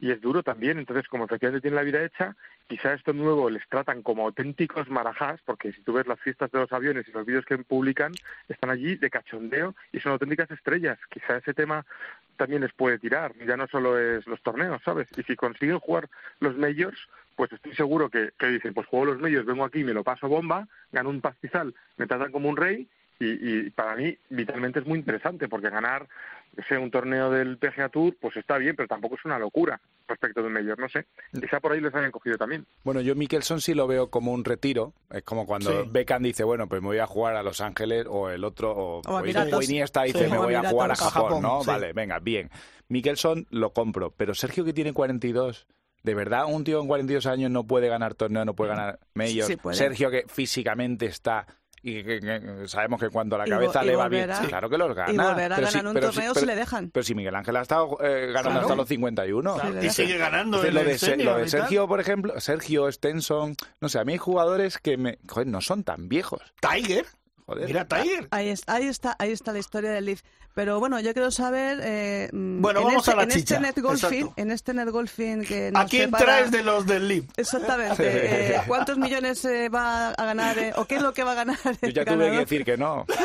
y es duro también. Entonces, como efectivamente tiene la vida hecha, quizá esto nuevo les tratan como auténticos marajás, porque si tú ves las fiestas de los aviones y los vídeos que publican, están allí de cachondeo y son auténticas estrellas. Quizá ese tema también les puede tirar, ya no solo es los torneos, ¿sabes? Y si consiguen jugar los majors, pues estoy seguro que, que dicen, pues juego los majors, vengo aquí, me lo paso bomba, gano un pastizal, me tratan como un rey y, y para mí vitalmente es muy interesante porque ganar que sea un torneo del PGA Tour pues está bien pero tampoco es una locura respecto de un mayor no sé quizá por ahí les hayan cogido también Bueno, yo Mickelson sí lo veo como un retiro. Es como cuando Sí. Beckham dice, bueno, pues me voy a jugar a Los Ángeles o el otro, o, O a o. Iniesta dice, Sí. me O a voy a jugar a. Japón, Japón, ¿no? sí. Vale, venga, bien. Mickelson lo compro, pero Sergio que tiene 42... ¿De verdad un tío con 42 años no puede ganar torneo, no puede ganar medios? Sí puede. Sergio que físicamente está y que, que- que sabemos que cuando la cabeza y le va bien, claro que los gana. y volverá a Pero ganar un torneo pero- si le dejan. Pero si Miguel Ángel ha estado eh, ganando Claro. hasta los 51. Sí, le y sigue ganando Entonces, lo de, senior lo. Sergio, por ejemplo, Sergio, Stenson, no sé, a mí hay jugadores que me, joder, no son tan viejos. Tiger Joder. mira Tiger Ahí, es- ahí está, ahí está la historia del Leaf. Pero bueno, yo quiero saber. eh, mm, Bueno, en vamos este, a la en chicha. Este net golfing, en este net golfing que nos ¿A quién prepara- traes de los del LIB? Exactamente. [laughs] eh, ¿Cuántos millones eh, va a ganar? eh, ¿O qué es lo que va a ganar? Yo ya tuve que decir que no. [laughs]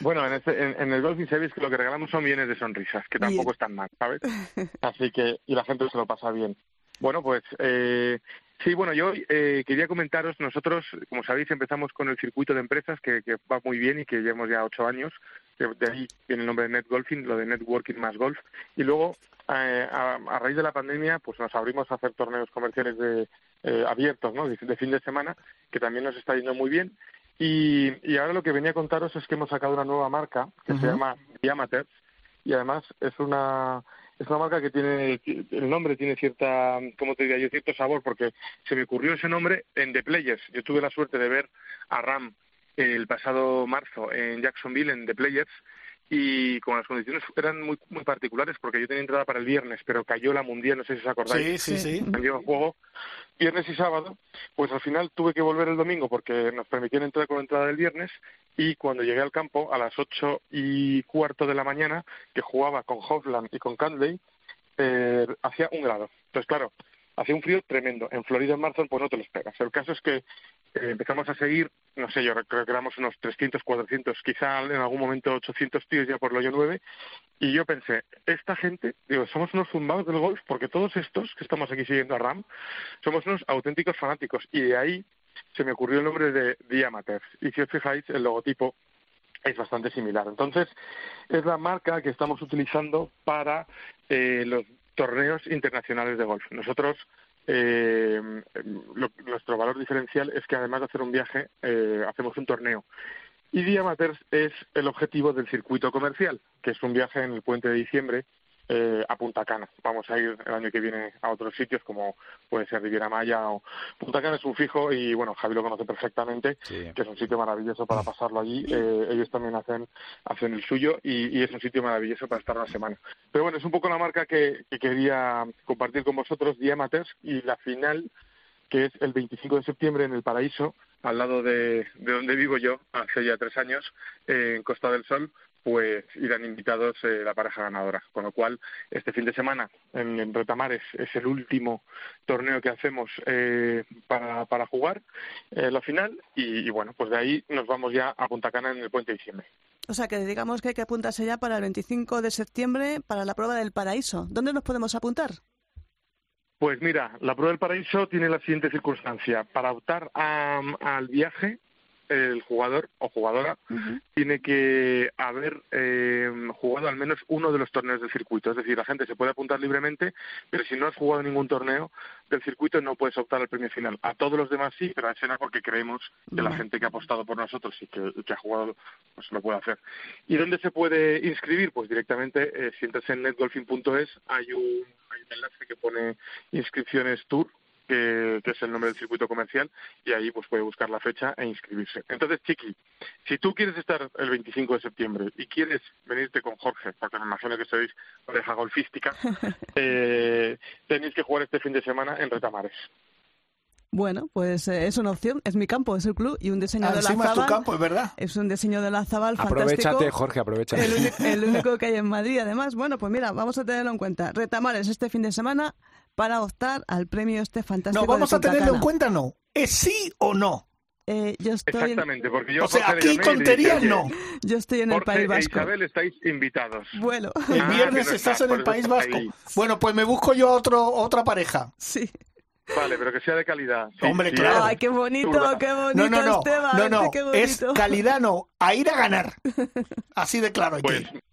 Bueno, en, este, en, en el Golfing Service que lo que regalamos son millones de sonrisas, que tampoco están mal, ¿sabes? [laughs] Así que, y la gente se lo pasa bien. Bueno, pues eh, sí, bueno, yo eh, quería comentaros, nosotros, como sabéis, empezamos con el circuito de empresas que, que va muy bien y que llevamos ya ocho años, que de ahí viene el nombre de Net Golfing, lo de Networking más Golf, y luego, eh, a, a raíz de la pandemia, pues nos abrimos a hacer torneos comerciales de, eh, abiertos, ¿no?, de, de fin de semana, que también nos está yendo muy bien, y, y ahora lo que venía a contaros es que hemos sacado una nueva marca que se llama Diamaters y además es una es una marca que tiene el nombre tiene cierta cómo te diría yo cierto sabor porque se me ocurrió ese nombre en The Players. Yo tuve la suerte de ver a Ram el pasado marzo en Jacksonville en The Players y como las condiciones eran muy muy particulares porque yo tenía entrada para el viernes pero cayó la mundial no sé si os acordáis Sí, sí, sí. el juego viernes y sábado, pues al final tuve que volver el domingo porque nos permitieron entrar con entrada del viernes y cuando llegué al campo a las ocho y cuarto de la mañana, que jugaba con Hofland y con Candley, eh, hacía un grado. Entonces, claro, hacía un frío tremendo. En Florida en marzo pues no te lo esperas. El caso es que eh, empezamos a seguir, no sé, yo creo que éramos unos 300, 400, quizá en algún momento 800 tíos ya por el hoyo 9, y yo pensé, esta gente, digo, somos unos zumbados del golf, porque todos estos que estamos aquí siguiendo a Ram, somos unos auténticos fanáticos. Y de ahí se me ocurrió el nombre de Diamaters. Y si os fijáis, el logotipo es bastante similar. Entonces, es la marca que estamos utilizando para eh, los torneos internacionales de golf. Nosotros, eh, lo- nuestro valor diferencial es que además de hacer un viaje, eh, hacemos un torneo. Y Diamaters es el objetivo del circuito comercial, que es un viaje en el puente de diciembre eh, a Punta Cana. Vamos a ir el año que viene a otros sitios como puede ser Riviera Maya o Punta Cana es un fijo y bueno, Javi lo conoce perfectamente, Sí. que es un sitio maravilloso para pasarlo allí. Eh, ellos también hacen hacen el suyo y, y es un sitio maravilloso para estar una semana. Pero bueno, es un poco la marca que, que quería compartir con vosotros, Diamaters, y la final que es el 25 de septiembre en el Paraíso, al lado de, de donde vivo yo, hace ya tres años, eh, en Costa del Sol, pues irán invitados eh, la pareja ganadora. Con lo cual, este fin de semana en, en Retamares es el último torneo que hacemos eh, para, para jugar eh, la final y, y bueno, pues de ahí nos vamos ya a Punta Cana en el puente de diciembre. O sea, que digamos que hay que apuntarse ya para el 25 de septiembre para la prueba del paraíso. ¿Dónde nos podemos apuntar? Pues mira, la prueba del paraíso tiene la siguiente circunstancia. Para optar a- al viaje, el jugador o jugadora tiene que haber eh, jugado al menos uno de los torneos del circuito. Es decir, la gente se puede apuntar libremente, pero si no has jugado ningún torneo del circuito no puedes optar al premio final. A todos los demás sí, pero a ese no porque creemos que la gente que ha apostado por nosotros y que, y que ha jugado pues lo puede hacer. ¿Y dónde se puede inscribir? Pues directamente, eh, si entras en netgolfing.es, hay un, hay un enlace que pone inscripciones tour que, que es el nombre del circuito comercial, y ahí pues puede buscar la fecha e inscribirse. Entonces, Chiqui, si tú quieres estar el 25 de septiembre y quieres venirte con Jorge, porque me imagino que sois pareja golfística, [laughs] eh, tenéis que jugar este fin de semana en Retamares. Bueno, pues eh, es una opción, es mi campo, es el club y un diseño Ah, de la encima es tu Zabal. campo, es verdad. Es un diseño de la Zabal fantástico. Aprovechate, Jorge, aprovechate. El único [laughs] que hay en Madrid, además. Bueno, pues mira, vamos a tenerlo en cuenta. Retamares este fin de semana para optar al premio este fantástico. No, vamos de a tenerlo en cuenta, no. ¿Es sí o no? Eh, yo estoy, en, Exactamente, porque yo O sea, aquí tonterías no. "Oye, yo estoy en el Jorge País e Vasco. Isabel estáis invitados. Bueno, [laughs] El Ah, viernes que no estás está, en el País Vasco. ahí. Bueno, pues me busco yo a otro, otra pareja. sí. Vale, pero que sea de calidad. Sí, Hombre, sí, claro. Ay, qué bonito, qué bonito, No, no, no. Esteban. No, no. qué Es bonito. calidad, no. A ir a ganar. [laughs] Así de claro hay que Pues, ir.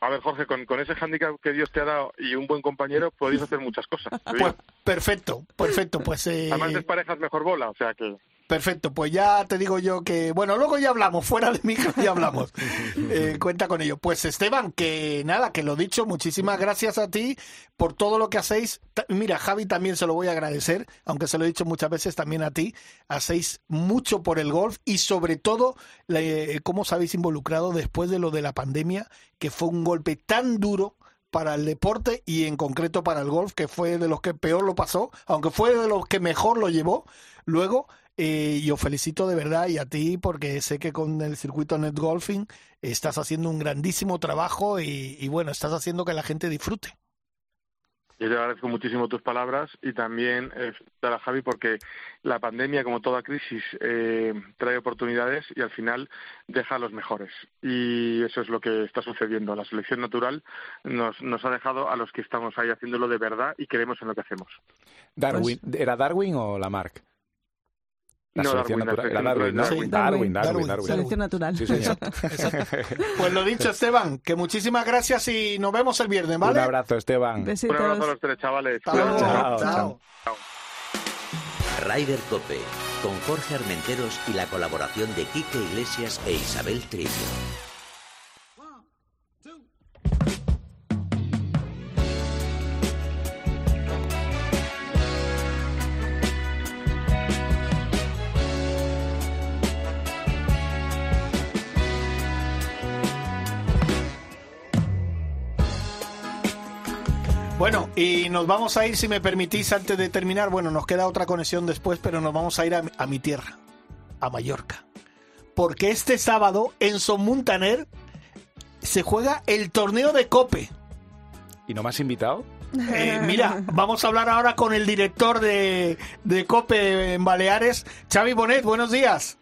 A ver, Jorge, con, con ese hándicap que Dios te ha dado y un buen compañero, podéis hacer muchas cosas. Pues perfecto, perfecto. Pues eh, Además, de parejas mejor bola, o sea que... Perfecto, pues ya te digo yo que, bueno, luego ya hablamos, fuera de micro ya hablamos. [laughs] Eh, cuenta con ello. Pues Esteban, que nada, que lo dicho, muchísimas gracias a ti por todo lo que hacéis. Mira, Javi también se lo voy a agradecer, aunque se lo he dicho muchas veces también a ti. Hacéis mucho por el golf y sobre todo le- cómo os habéis involucrado después de lo de la pandemia, que fue un golpe tan duro para el deporte y en concreto para el golf, que fue de los que peor lo pasó, aunque fue de los que mejor lo llevó. Luego, eh, y os felicito de verdad y a ti porque sé que con el circuito Net Golfing estás haciendo un grandísimo trabajo y, y bueno, estás haciendo que la gente disfrute. Yo te agradezco muchísimo tus palabras y también eh, a Javi porque la pandemia, como toda crisis, eh, trae oportunidades y al final deja a los mejores. Y eso es lo que está sucediendo. La selección natural nos, nos ha dejado a los que estamos ahí haciéndolo de verdad y creemos en lo que hacemos. Darwin, ¿Era Darwin o Lamarck? La No, selección natural. Era Darwin, Darwin, Darwin, Darwin, Darwin. Darwin. Selección natural. Sí, señor. [laughs] Pues lo dicho, Esteban, que muchísimas gracias y nos vemos el viernes, Un ¿vale? abrazo, Esteban. Un Besitos. abrazo a los tres chavales. Luego. Chao, Chao. chao. Rider Cope, con Jorge Armenteros y la colaboración de Quique Iglesias e Isabel Trillo. Bueno, y nos vamos a ir, si me permitís, antes de terminar. Bueno, nos queda otra conexión después, pero nos vamos a ir a, a mi tierra, a Mallorca. Porque este sábado en Son Muntaner se juega el torneo de Cope. ¿Y no me has invitado? Eh, mira, vamos a hablar ahora con el director de, de COPE en Baleares, Xavi Bonet. Buenos días.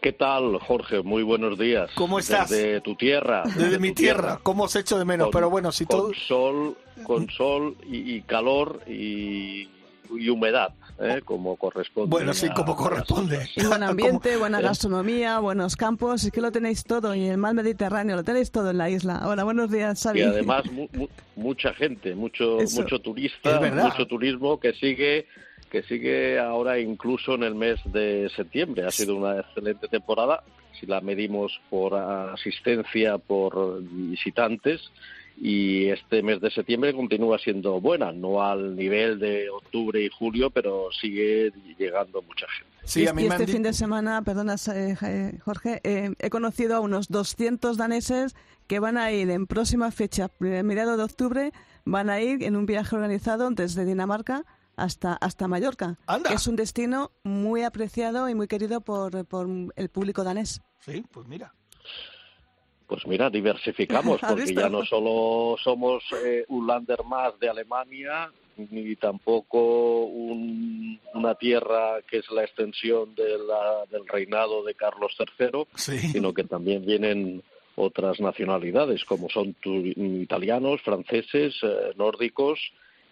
¿Qué tal, Jorge? Muy buenos días. ¿Cómo estás? Desde tu tierra. Desde mi tierra, ¿cómo os echo de menos? Con- Pero bueno, si con todo... sol, con sol y, y calor y, y humedad, ¿eh? como corresponde. Bueno, sí, a- como corresponde. Y [laughs] buen ambiente, Como- buena gastronomía, buenos campos, es que lo tenéis todo. Y el mar Mediterráneo, lo tenéis todo en la isla. Hola, buenos días, Xavi. Y además mu- mu- mucha gente, mucho Eso. mucho turista, mucho turismo que sigue que sigue ahora incluso en el mes de septiembre. Ha sido una excelente temporada, si la medimos por asistencia, por visitantes, y este mes de septiembre continúa siendo buena, no al nivel de octubre y julio, pero sigue llegando mucha gente. Sí, a mí y este fin de semana, perdona, eh, eh, Jorge, eh, he conocido a unos 200 daneses que van a ir en próxima fecha, eh, mediados de octubre, van a ir en un viaje organizado desde Dinamarca hasta, hasta Mallorca, Anda. que es un destino muy apreciado y muy querido por, por el público danés. Sí, pues mira. Pues mira, diversificamos, [laughs] ¿Has porque visto? ya no solo somos eh, un lander más de Alemania, ni tampoco un- una tierra que es la extensión de la- del reinado de Carlos III, Sí. sino que también vienen otras nacionalidades, como son tu- italianos, franceses, eh, nórdicos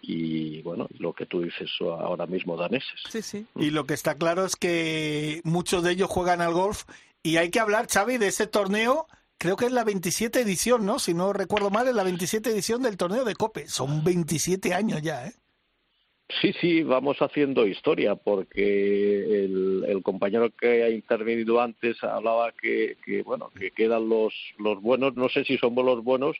y, bueno, lo que tú dices ahora mismo, daneses. Sí, sí. Y lo que está claro es que muchos de ellos juegan al golf y hay que hablar, Xavi, de ese torneo. Creo que es la 27 edición, ¿no? Si no recuerdo mal, es la 27 edición del torneo de Cope. Son 27 años ya, ¿eh? Sí, sí, vamos haciendo historia porque el, el compañero que ha intervenido antes hablaba que, que, bueno que quedan los los buenos, no sé si somos los buenos,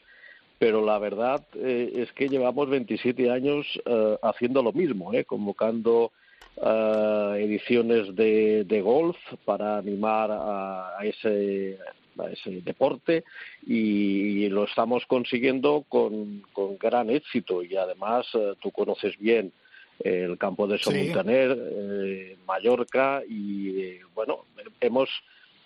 pero la verdad eh, es que llevamos 27 años eh, haciendo lo mismo, ¿eh? convocando eh, ediciones de, de golf para animar a, a ese a ese deporte y, lo estamos consiguiendo con, con gran éxito y además eh, tú conoces bien el campo de Somuntaner, eh, Mallorca y eh, bueno, hemos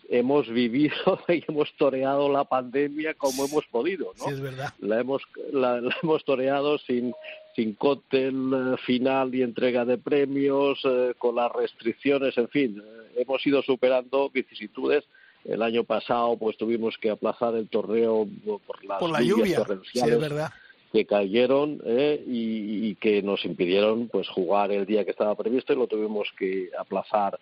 hemos vivido [laughs] y hemos toreado la pandemia como hemos podido, ¿no? Sí, es verdad. La hemos la, la hemos toreado sin sin cóctel eh, final y entrega de premios, eh, con las restricciones, en fin, eh, hemos ido superando vicisitudes. El año pasado, pues tuvimos que aplazar el torneo por las Por la lluvias lluvia. Sí, torrenciales es verdad. que cayeron eh, y, y que nos impidieron pues jugar el día que estaba previsto y lo tuvimos que aplazar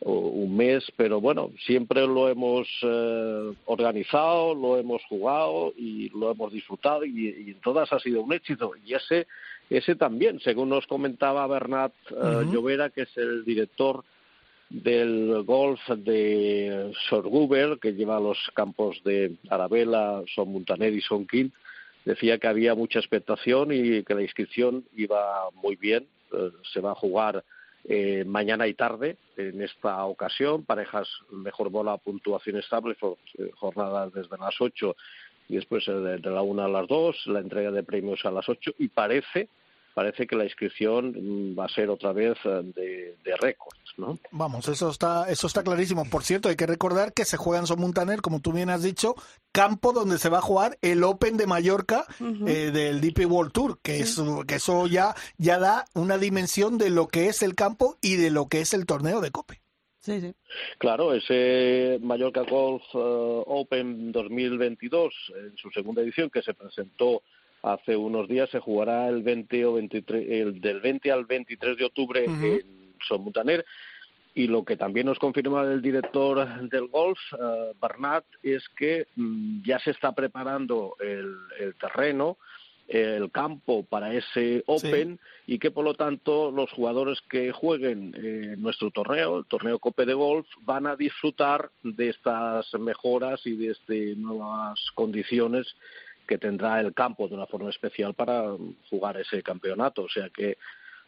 un mes pero bueno siempre lo hemos eh, organizado lo hemos jugado y lo hemos disfrutado y, y en todas ha sido un éxito y ese ese también según nos comentaba Bernat eh. Llovera que es el director del golf de Sorguber, que lleva los campos de Arabella, Son Muntaner y Son King, decía que había mucha expectación y que la inscripción iba muy bien. Eh, se va a jugar eh, mañana y tarde en esta ocasión, parejas mejor bola, puntuación estable, eh, jornadas desde las 8 y después eh, de la 1 a las 2, la entrega de premios a las 8 y parece parece que la inscripción mm, va a ser otra vez eh, de, de récords, ¿no? Vamos, eso está, eso está clarísimo. Por cierto, hay que recordar que se juega en Somuntaner, como tú bien has dicho, campo donde se va a jugar el Open de Mallorca eh, del DP World Tour, que, es, que eso ya, ya da una dimensión de lo que es el campo y de lo que es el torneo de Cope. Sí, sí. Claro, ese Mallorca Golf eh, Open 2022, en su segunda edición, que se presentó hace unos días, se jugará el 20 o 23, el del 20 al 23 de octubre en Somuntaner. Y lo que también nos confirma el director del golf, eh, Bernat, es que mm, ya se está preparando el, el terreno, el campo para ese Open y que por lo tanto los jugadores que jueguen eh, nuestro torneo, el torneo Cope de Golf, van a disfrutar de estas mejoras y de este, nuevas condiciones que tendrá el campo de una forma especial para jugar ese campeonato. O sea que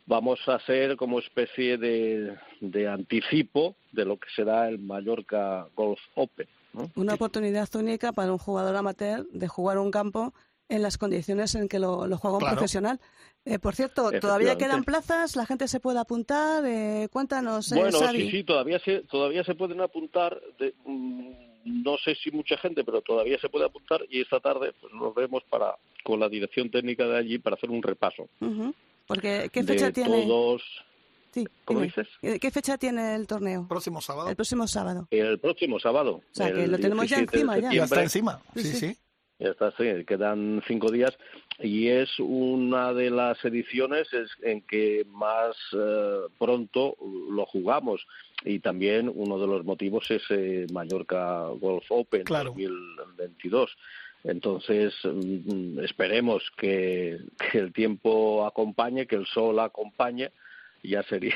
vamos a ser como especie de, de anticipo de lo que será el Mallorca Golf Open. ¿no? Una oportunidad única para un jugador amateur de jugar un campo en las condiciones en que lo, lo juega un Claro. profesional. Eh, por cierto, ¿todavía quedan plazas? ¿La gente se puede apuntar? Eh, cuéntanos, eh, Bueno, Xavi. sí, sí, todavía se, todavía se pueden apuntar. De, mm, no sé si mucha gente, pero todavía se puede apuntar y esta tarde pues, nos vemos para con la dirección técnica de allí para hacer un repaso Ujú. Porque, ¿qué de fecha tiene? todos. Sí, ¿Cómo dime. dices? ¿Qué fecha tiene el torneo? Próximo sábado. El próximo sábado. El próximo sábado. O sea, que lo tenemos ya 17 de encima, ya. Ya está encima. Sí, Sí, sí. sí. Ya está, sí, quedan cinco días y es una de las ediciones es- en que más eh, pronto lo jugamos y también uno de los motivos es eh, Mallorca Golf Open Claro. 2022. Entonces mm, esperemos que, que el tiempo acompañe, que el sol acompañe. Ya sería.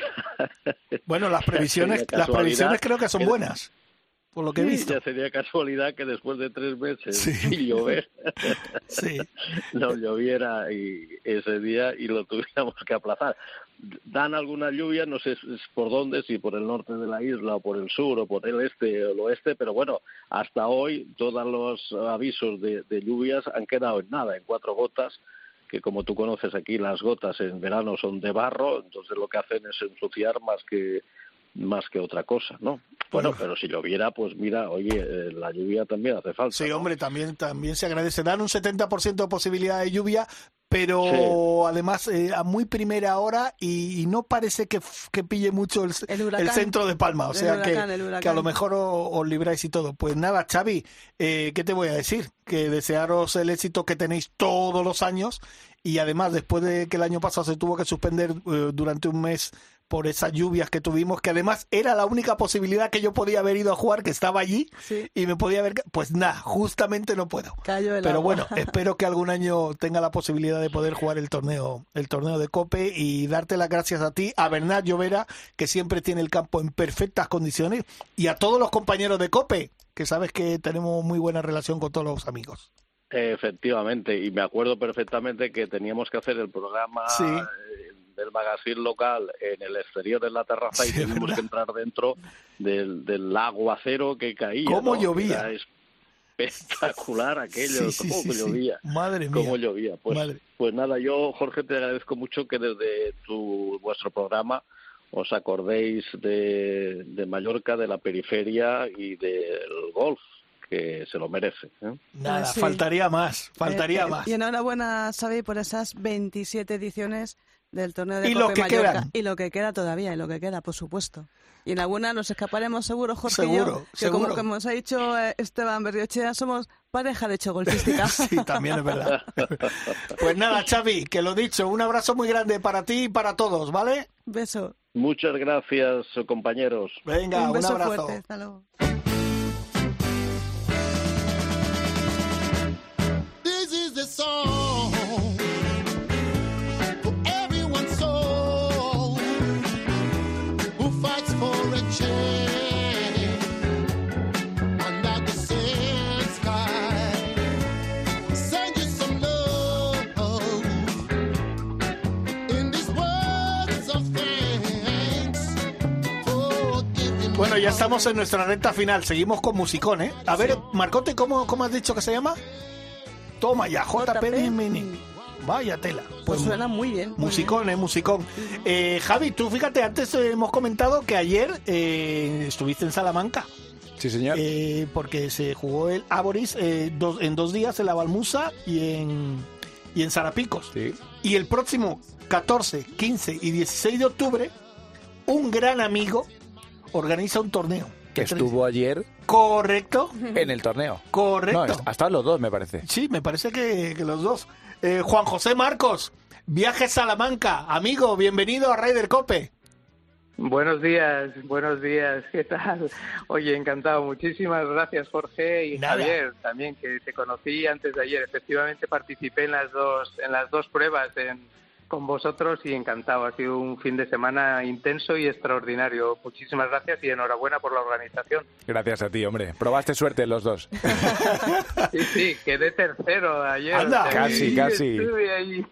Bueno, las [laughs] previsiones, las previsiones creo que son buenas, por lo que he visto. Ya sería casualidad que después de tres meses Sí. sin [laughs] llover Sí. [laughs] no lloviera y ese día y lo tuviéramos que aplazar. Dan alguna lluvia, no sé por dónde, si por el norte de la isla o por el sur o por el este o el oeste, pero bueno, hasta hoy todos los avisos de, de lluvias han quedado en nada, en cuatro gotas, que como tú conoces aquí las gotas en verano son de barro, entonces lo que hacen es ensuciar más que más que otra cosa, ¿no? Bueno, Bueno. pero si lloviera, pues mira, oye, eh, la lluvia también hace falta. Sí, ¿no? hombre, también, también se agradece. Dan un 70% de posibilidad de lluvia, pero Sí. además eh, a muy primera hora y, y no parece que, que pille mucho el, El huracán. centro de Palma. O sea huracán, que, que a lo mejor o- os libráis y todo. Pues nada, Xavi, eh, ¿qué te voy a decir? Que desearos el éxito que tenéis todos los años y además después de que el año pasado se tuvo que suspender eh, durante un mes por esas lluvias que tuvimos, que además era la única posibilidad que yo podía haber ido a jugar, que estaba allí Sí. y me podía haber... Pues nada, justamente no puedo. Cayó el Pero agua. bueno, [laughs] espero que algún año tenga la posibilidad de poder jugar el torneo, el torneo de Cope y darte las gracias a ti, a Bernat Llovera, que siempre tiene el campo en perfectas condiciones, y a todos los compañeros de Cope, que sabes que tenemos muy buena relación con todos los amigos. Efectivamente, y me acuerdo perfectamente que teníamos que hacer el programa Sí. Del magazine local en el exterior en la terraza y Sí, tuvimos verdad. que entrar dentro del, del aguacero que caía. ¿Cómo ¿no? llovía? Era espectacular aquello, Sí, sí, cómo sí, sí. llovía. Madre mía. Cómo llovía. Pues, Madre. pues nada, yo, Jorge, te agradezco mucho que desde tu, vuestro programa os acordéis de, de Mallorca, de la periferia y del golf, que se lo merece. ¿eh? Nada, sí. faltaría más, faltaría Eh, eh, más. Y enhorabuena, Xavi, por esas 27 ediciones del torneo de Y lo Cope que Mallorca. quedan. Y lo que queda todavía, y lo que queda, por supuesto. Y en alguna nos escaparemos seguro, Jorge y Seguro, yo, que seguro. como, como os ha dicho eh, Esteban Berriochea, somos pareja de [laughs] hecho golfística. Sí, también es verdad. [laughs] Pues nada, Xavi, que lo dicho, un abrazo muy grande para ti y para todos, ¿vale? Beso. Muchas gracias, compañeros. Venga, un un, beso abrazo. fuerte. Hasta luego. Bueno, ya estamos en nuestra recta final. Seguimos con musicón, ¿eh? A ver, Marcote, ¿cómo, ¿cómo has dicho que se llama? Toma ya, JP Mini. Vaya tela. Pues suena muy bien. muy Musicón, eh, musicón. Eh, Javi, tú fíjate, antes eh, hemos comentado que ayer eh, estuviste en Salamanca. Sí, señor. Eh, porque se jugó el Aboris eh, dos- en dos días en la Balmusa y en, y en Sarapicos. Sí. Y el próximo 14, 15 y 16 de octubre, un gran amigo organiza un torneo. Que estuvo ayer Correcto, en el torneo. correcto. No, hasta los dos, me parece. Sí, me parece que, que los dos. Eh, Juan José Marcos, Viaje Salamanca. Amigo, bienvenido a Raider Cope. Buenos días, buenos días, ¿qué tal? Oye, encantado, muchísimas gracias Jorge y Nada. Javier también que te conocí antes de ayer. Efectivamente participé en las dos en las dos pruebas en- con vosotros y encantado. Ha sido un fin de semana intenso y extraordinario. Muchísimas gracias y enhorabuena por la organización. Gracias a ti, hombre. Probaste suerte los dos. Sí, sí, quedé tercero ayer. Anda. o sea que Casi, casi. Ahí.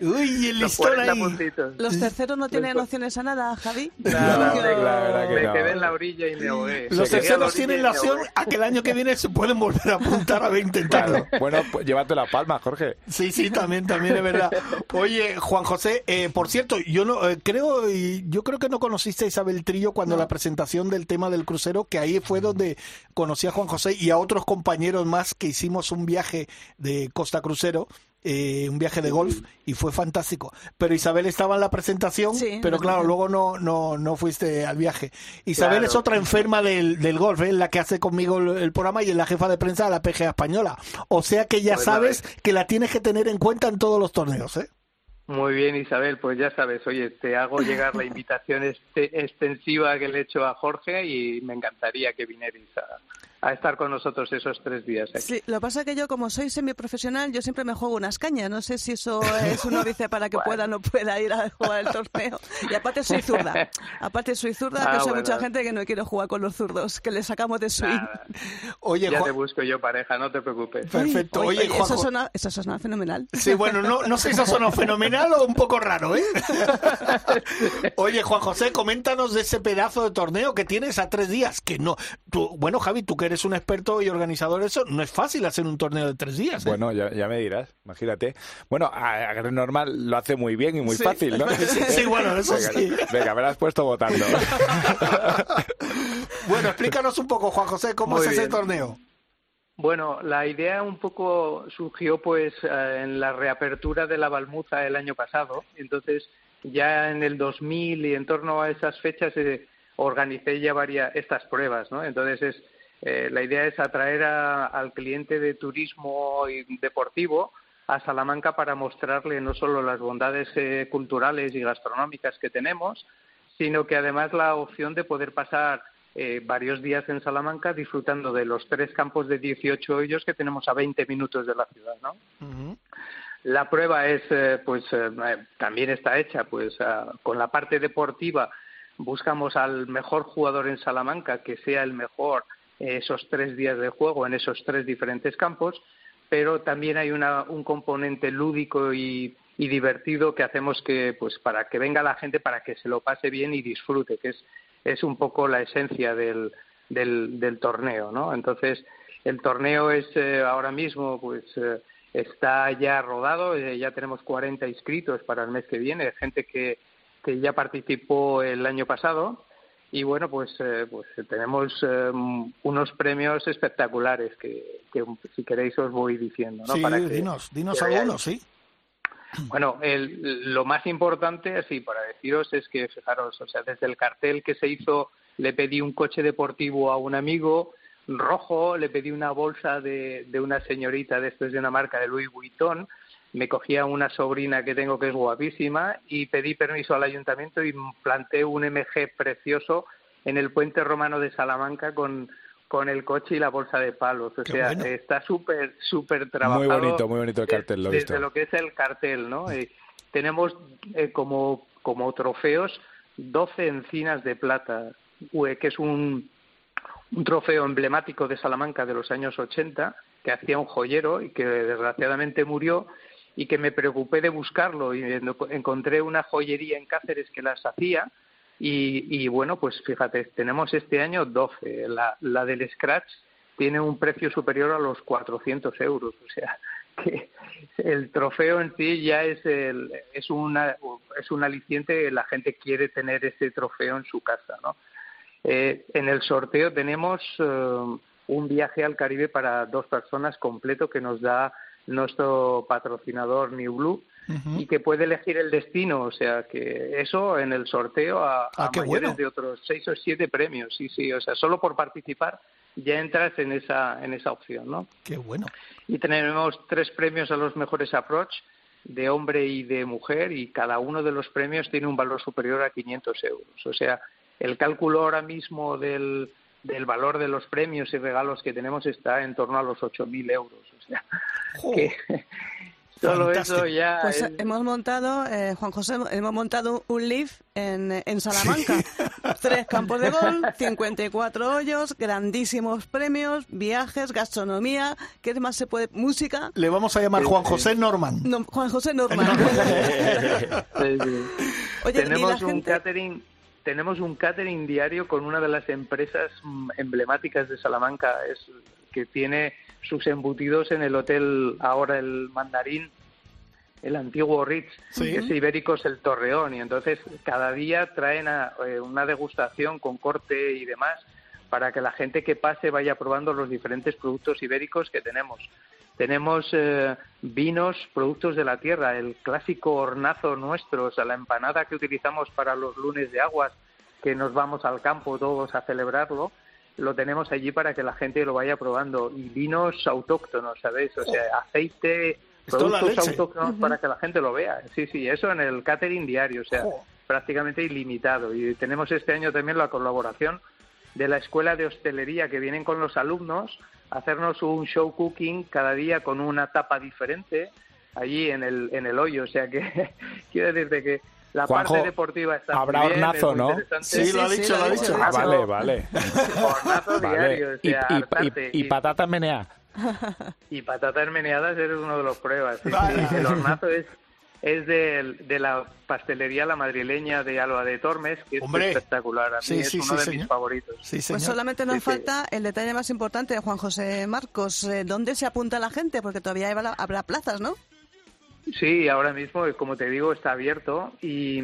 Uy, el listón 40 ahí. puntitos. Los terceros no tienen opciones a nada, Javi. No, la verdad que me no. quedé en la orilla y me ahogué. Los terceros tienen la opción a que el año que viene se pueden volver a apuntar a intentarlo. Claro. Bueno, pues llévate la palma, Jorge. Sí, sí, también, también es verdad. Oye, Juan José, eh, por cierto, yo no eh, creo, y yo creo que no conociste a Isabel Trillo cuando la presentación del tema del crucero, que ahí fue donde conocí a Juan José y a otros compañeros más que hicimos un viaje de Costa Crucero. eh, un viaje de golf y fue fantástico. Pero Isabel estaba en la presentación, Sí, pero claro, luego no, no, no fuiste al viaje. Isabel Claro. es otra enferma del, del golf, ¿eh? la que hace conmigo el, el programa y es la jefa de prensa de la PGA española. O sea que ya Pues sabes que la tienes que tener en cuenta en todos los torneos, ¿eh? Muy bien, Isabel, pues ya sabes, oye, te hago llegar la invitación este- extensiva que le he hecho a Jorge y me encantaría que vinierais a, a estar con nosotros esos tres días aquí. Sí, lo que pasa es que yo, como soy semiprofesional, yo siempre me juego unas cañas. No sé si eso es un óbice para que [laughs] Bueno. pueda o no pueda ir a jugar el torneo. Y aparte soy zurda. [laughs] Aparte soy zurda, Ah, que bueno. mucha gente que no quiere jugar con los zurdos, que le sacamos de swing. Nada, Oye, ya Juan- te busco yo pareja, no te preocupes. Perfecto. Uy, Oye, eso, Juanjo- suena, eso suena fenomenal. Sí, bueno, no, no sé si eso sonó fenomenal o un poco raro, ¿eh? [laughs] Oye, Juan José, coméntanos de ese pedazo de torneo que tienes a tres días. Que no. Tú, bueno, Javi, tú que eres un experto y organizador eso, no es fácil hacer un torneo de tres días. ¿eh? Bueno, ya, ya me dirás, imagínate. Bueno, a, a Gran Normal lo hace muy bien y muy Sí. fácil, ¿no? [laughs] Sí, sí, bueno, eso venga, sí. Venga, me la has puesto votando. [laughs] Bueno, explícanos un poco, Juan José, cómo Muy es ese bien. torneo. Bueno, la idea un poco surgió pues eh, en la reapertura de la Balmuza el año pasado. Entonces, ya en el 2000 y en torno a esas fechas eh, organicé ya varias estas pruebas, ¿no? Entonces, es, eh, la idea es atraer a- al cliente de turismo y deportivo a Salamanca para mostrarle no solo las bondades eh, culturales y gastronómicas que tenemos, sino que además la opción de poder pasar eh, varios días en Salamanca disfrutando de los tres campos de 18 hoyos que tenemos a 20 minutos de la ciudad, ¿no? La prueba es, eh, pues, también está hecha, pues, ah, con la parte deportiva buscamos al mejor jugador en Salamanca que sea el mejor esos tres días de juego en esos tres diferentes campos, pero también hay una, un componente lúdico y, y divertido que hacemos que, pues, para que venga la gente, para que se lo pase bien y disfrute, que es, es un poco la esencia del, del, torneo, ¿no? Entonces, El torneo es eh, ahora mismo, pues eh, está ya rodado, eh, ya tenemos 40 inscritos para el mes que viene, gente que, que ya participó el año pasado. Y bueno, pues, eh, pues tenemos eh, unos premios espectaculares que, que si queréis os voy diciendo. ¿no? Sí, Para que- dinos, dinos que algunos, sí. Bueno, el- lo más importante, así para deciros, es que, fijaros, o sea, desde el cartel que se hizo, le pedí un coche deportivo a un amigo rojo, le pedí una bolsa de, de una señorita después de una marca de Louis Vuitton, me cogí a una sobrina que tengo que es guapísima y pedí permiso al ayuntamiento y planté un MG precioso en el puente romano de Salamanca con con el coche y la bolsa de palos. O Qué sea, bueno. está súper, súper trabajado. Muy bonito, muy bonito el cartel, lo he desde lo que es el cartel, ¿no? Eh, tenemos eh, como, como trofeos 12 encinas de plata, ue- que es un, un trofeo emblemático de Salamanca de los años 80, que hacía un joyero y que desgraciadamente murió y que me preocupé de buscarlo y en- encontré una joyería en Cáceres que las hacía y, y bueno, pues fíjate, tenemos este año 12. La, la del Scratch tiene un precio superior a los 400 euros. O sea, [laughs] que el trofeo en sí ya es, el, es, una, es un aliciente, la gente quiere tener ese trofeo en su casa, ¿no? Eh, en el sorteo tenemos eh, un viaje al Caribe para dos personas completo que nos da nuestro patrocinador New Blue y que puede elegir el destino, o sea que eso en el sorteo a, Ah, a mayores bueno. de otros seis o siete premios, sí, sí, o sea, solo por participar ya entras en esa en esa opción, ¿no? Qué bueno. Y tenemos tres premios a los mejores approach de hombre y de mujer y cada uno de los premios tiene un valor superior a 500 euros. O sea, el cálculo ahora mismo del, del valor de los premios y regalos que tenemos está en torno a los 8.000 euros. O sea, que [laughs] solo eso ya Pues es- hemos montado, eh, Juan José, hemos montado un lift en, en Salamanca. [laughs] Tres campos de gol, 54 hoyos, grandísimos premios, viajes, gastronomía, ¿qué más se puede? Música. Le vamos a llamar Juan José Norman. No, Juan José Norman. [laughs] Sí, sí. Oye, y tenemos la un gente- catering tenemos un catering diario con una de las empresas mm, emblemáticas de Salamanca es que tiene sus embutidos en el hotel ahora el Mandarín el antiguo Ritz Sí. que es Ibéricos el Torreón y entonces cada día traen a- eh, una degustación con corte y demás para que la gente que pase vaya probando los diferentes productos ibéricos que tenemos. Tenemos eh, vinos, productos de la tierra, el clásico hornazo nuestro, o sea, la empanada que utilizamos para los lunes de aguas, que nos vamos al campo todos a celebrarlo, lo tenemos allí para que la gente lo vaya probando. Y vinos autóctonos, ¿sabéis? O sea, aceite, es la productos autóctonos para que la gente lo vea. Sí, sí, eso en el catering diario, o sea, prácticamente ilimitado. Y tenemos este año también la colaboración de la escuela de hostelería que vienen con los alumnos hacernos un show cooking cada día con una tapa diferente allí en el en el hoyo, o sea que [laughs] quiero decirte que la Juanjo, parte deportiva está habrá muy bien, hornazo, es muy ¿no? Sí, lo ha dicho, lo ha dicho. Ah, vale, vale. Hornazo diario, o Y, sea, y- hartarte. y- y patatas meneadas. [laughs] Y patatas meneadas eres uno de los pruebas. sí, sí. Vaya. El hornazo es, es del- de, la pastelería La Madrileña de Alba de Tormes, que es Hombre. espectacular. A mí Sí, es sí, uno sí, de señor. mis favoritos. Sí, Pues solamente nos Sí, sí. falta el detalle más importante de Juan José Marcos. eh, ¿Dónde se apunta la gente? Porque todavía habrá, habrá plazas, ¿no? Sí, ahora mismo, como te digo, está abierto y,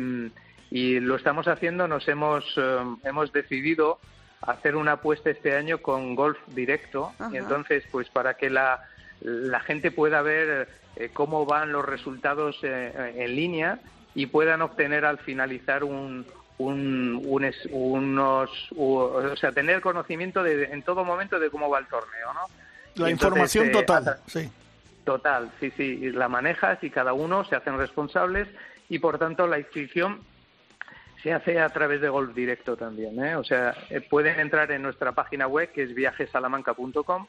y lo estamos haciendo. Nos hemos, eh, hemos decidido hacer una apuesta este año con golf directo. Ajá. Y entonces, pues para que la, la gente pueda ver eh, cómo van los resultados eh, en línea y puedan obtener al finalizar un, un, un es- unos, o sea, tener conocimiento de, en todo momento de cómo va el torneo, ¿no? La Y información eh, total. Sí. Total, sí, sí, la manejas y cada uno se hacen responsables y por tanto la inscripción se hace a través de Golf Directo también, ¿eh? O sea, pueden entrar en nuestra página web que es viajesalamanca.com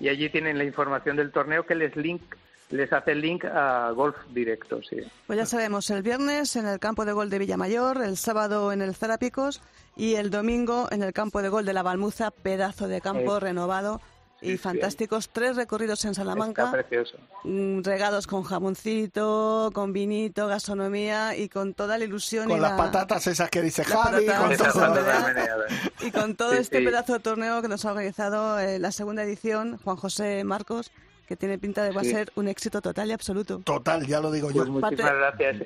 y allí tienen la información del torneo que les link les hace el link a Golf Directo, sí. Pues ya sabemos, el viernes en el campo de gol de Villamayor, el sábado en el Zarapicos y el domingo en el campo de gol de la Balmuza, pedazo de campo Eh. renovado y sí. fantásticos tres recorridos en Está Salamanca, precioso. mm, regados con jamoncito, con vinito, gastronomía y con toda la ilusión Con y las la- patatas esas que dice Javi, con todo. meneadas. y con todo Sí, este sí. pedazo de torneo que nos ha organizado eh, la segunda edición, Juan José Marcos, que tiene pinta de va a ser un éxito total y absoluto. Total, ya lo digo yo. Pues muchísimas gracias.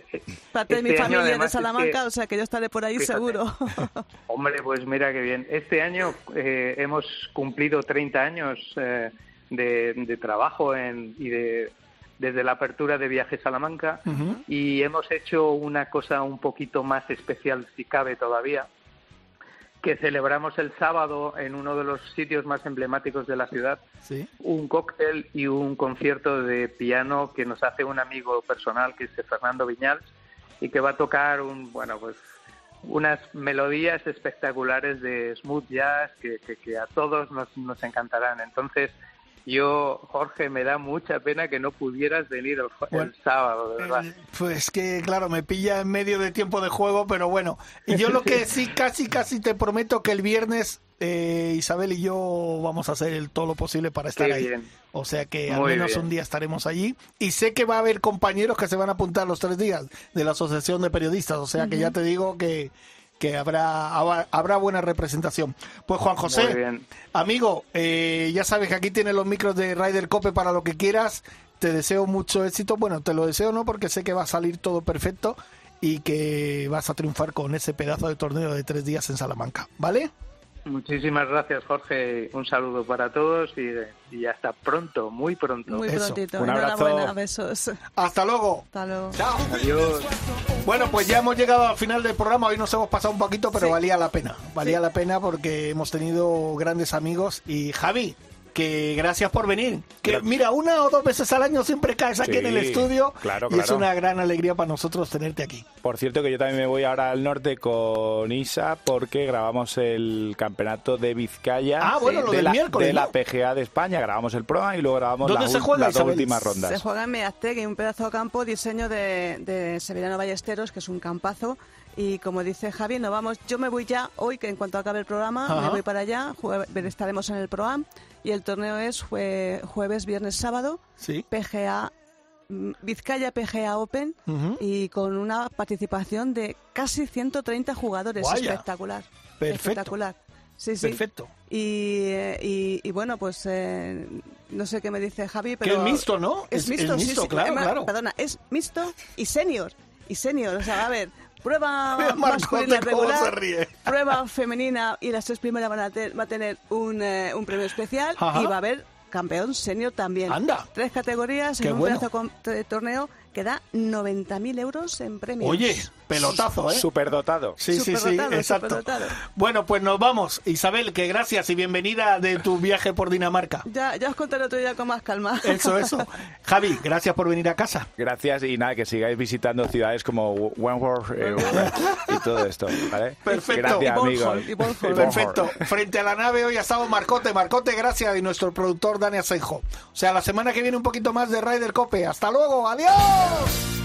Parte de mi Este año, familia de además, es que- Salamanca, o sea que yo estaré por ahí Fíjate. seguro. [laughs] Hombre, pues mira qué bien. Este año eh, hemos cumplido 30 años eh, de, de trabajo en, y de, desde la apertura de Viaje Salamanca y hemos hecho una cosa un poquito más especial, si cabe todavía, que celebramos el sábado en uno de los sitios más emblemáticos de la ciudad, Sí. un cóctel y un concierto de piano que nos hace un amigo personal que es Fernando Viñals y que va a tocar un bueno pues unas melodías espectaculares de smooth jazz que, que- que a todos nos, nos encantarán. Entonces, yo, Jorge, me da mucha pena que no pudieras venir el, sábado, de verdad. Eh, Pues que, claro, me pilla en medio de tiempo de juego, pero bueno. Y yo lo [laughs] que sí, casi, casi te prometo que el viernes eh, Isabel y yo vamos a hacer el, todo lo posible para estar Qué ahí. bien. O sea que al menos bien. un día estaremos allí. Y sé que va a haber compañeros que se van a apuntar los tres días de la Asociación de Periodistas. O sea que ya te digo que, que habrá, habrá, buena representación. Pues Juan José, amigo, eh, ya sabes que aquí tienes los micros de Ryder Cope para lo que quieras. Te deseo mucho éxito. Bueno, te lo deseo no porque sé que va a salir todo perfecto y que vas a triunfar con ese pedazo de torneo de tres días en Salamanca. ¿Vale? Muchísimas gracias, Jorge. Un saludo para todos y, y hasta pronto, muy pronto. Muy Eso. prontito. Un abrazo. Enhorabuena, besos. Hasta luego. Hasta luego. Chao. Adiós. Bueno, pues ya hemos llegado al final del programa. Hoy nos hemos pasado un poquito, pero Sí. valía la pena. Valía la pena porque hemos tenido grandes amigos. Y Javi, que gracias por venir. Que mira, una o dos veces al año siempre caes aquí Sí, en el estudio. claro, y es claro. una gran alegría para nosotros tenerte aquí. Por cierto que yo también me voy ahora al norte con Isa porque grabamos el campeonato de Vizcaya Ah, bueno, lo de, del la, miércoles, de ¿no? la PGA de España. Grabamos el programa y luego grabamos ¿Dónde la se juega, las dos últimas Se rondas. juega en Meazteg, un pedazo de campo, diseño de, de Severiano Ballesteros, que es un campazo. Y como dice Javi, nos vamos. Yo me voy ya hoy, que en cuanto acabe el programa, Ajá. me voy para allá. estaremos en el ProAm. Y el torneo es jue- jueves, viernes, sábado. Sí. PGA, mm, Vizcaya PGA Open. Y con una participación de casi 130 jugadores. Espectacular. Perfecto. Espectacular. Sí, sí. Perfecto. Y, eh, y, y bueno, pues eh, no sé qué me dice Javi, Que pero... es mixto, ¿no? Es, mixto, sí, sí, claro. Perdona, es mixto y senior. Y senior, o sea, a ver, prueba [laughs] Mira, masculina regular, [laughs] prueba femenina y las tres primeras van a, te- va a tener un, eh, un premio especial Ajá. y va a haber campeón senior también. Anda. Tres categorías Qué en un bueno. pedazo de torneo que da 90.000 euros en premios. Oye, pelotazo, ¿eh? Superdotado. Sí, sí, sí, exacto. superdotado. Bueno, pues nos vamos. Isabel, que gracias y bienvenida de tu viaje por Dinamarca. Ya, ya os contaré otro día con más calma. Eso, eso. [laughs] Javi, gracias por venir a casa. Gracias y nada, que sigáis visitando ciudades como Wentworth eh, y todo esto, ¿vale? Perfecto. Gracias, Bornholm. Perfecto. Frente a la nave hoy ha estado Marcote. Marcote, gracias. Y nuestro productor Dani Asenjo. O sea, la semana que viene un poquito más de Ryder Cope. Hasta luego. Adiós. Oh.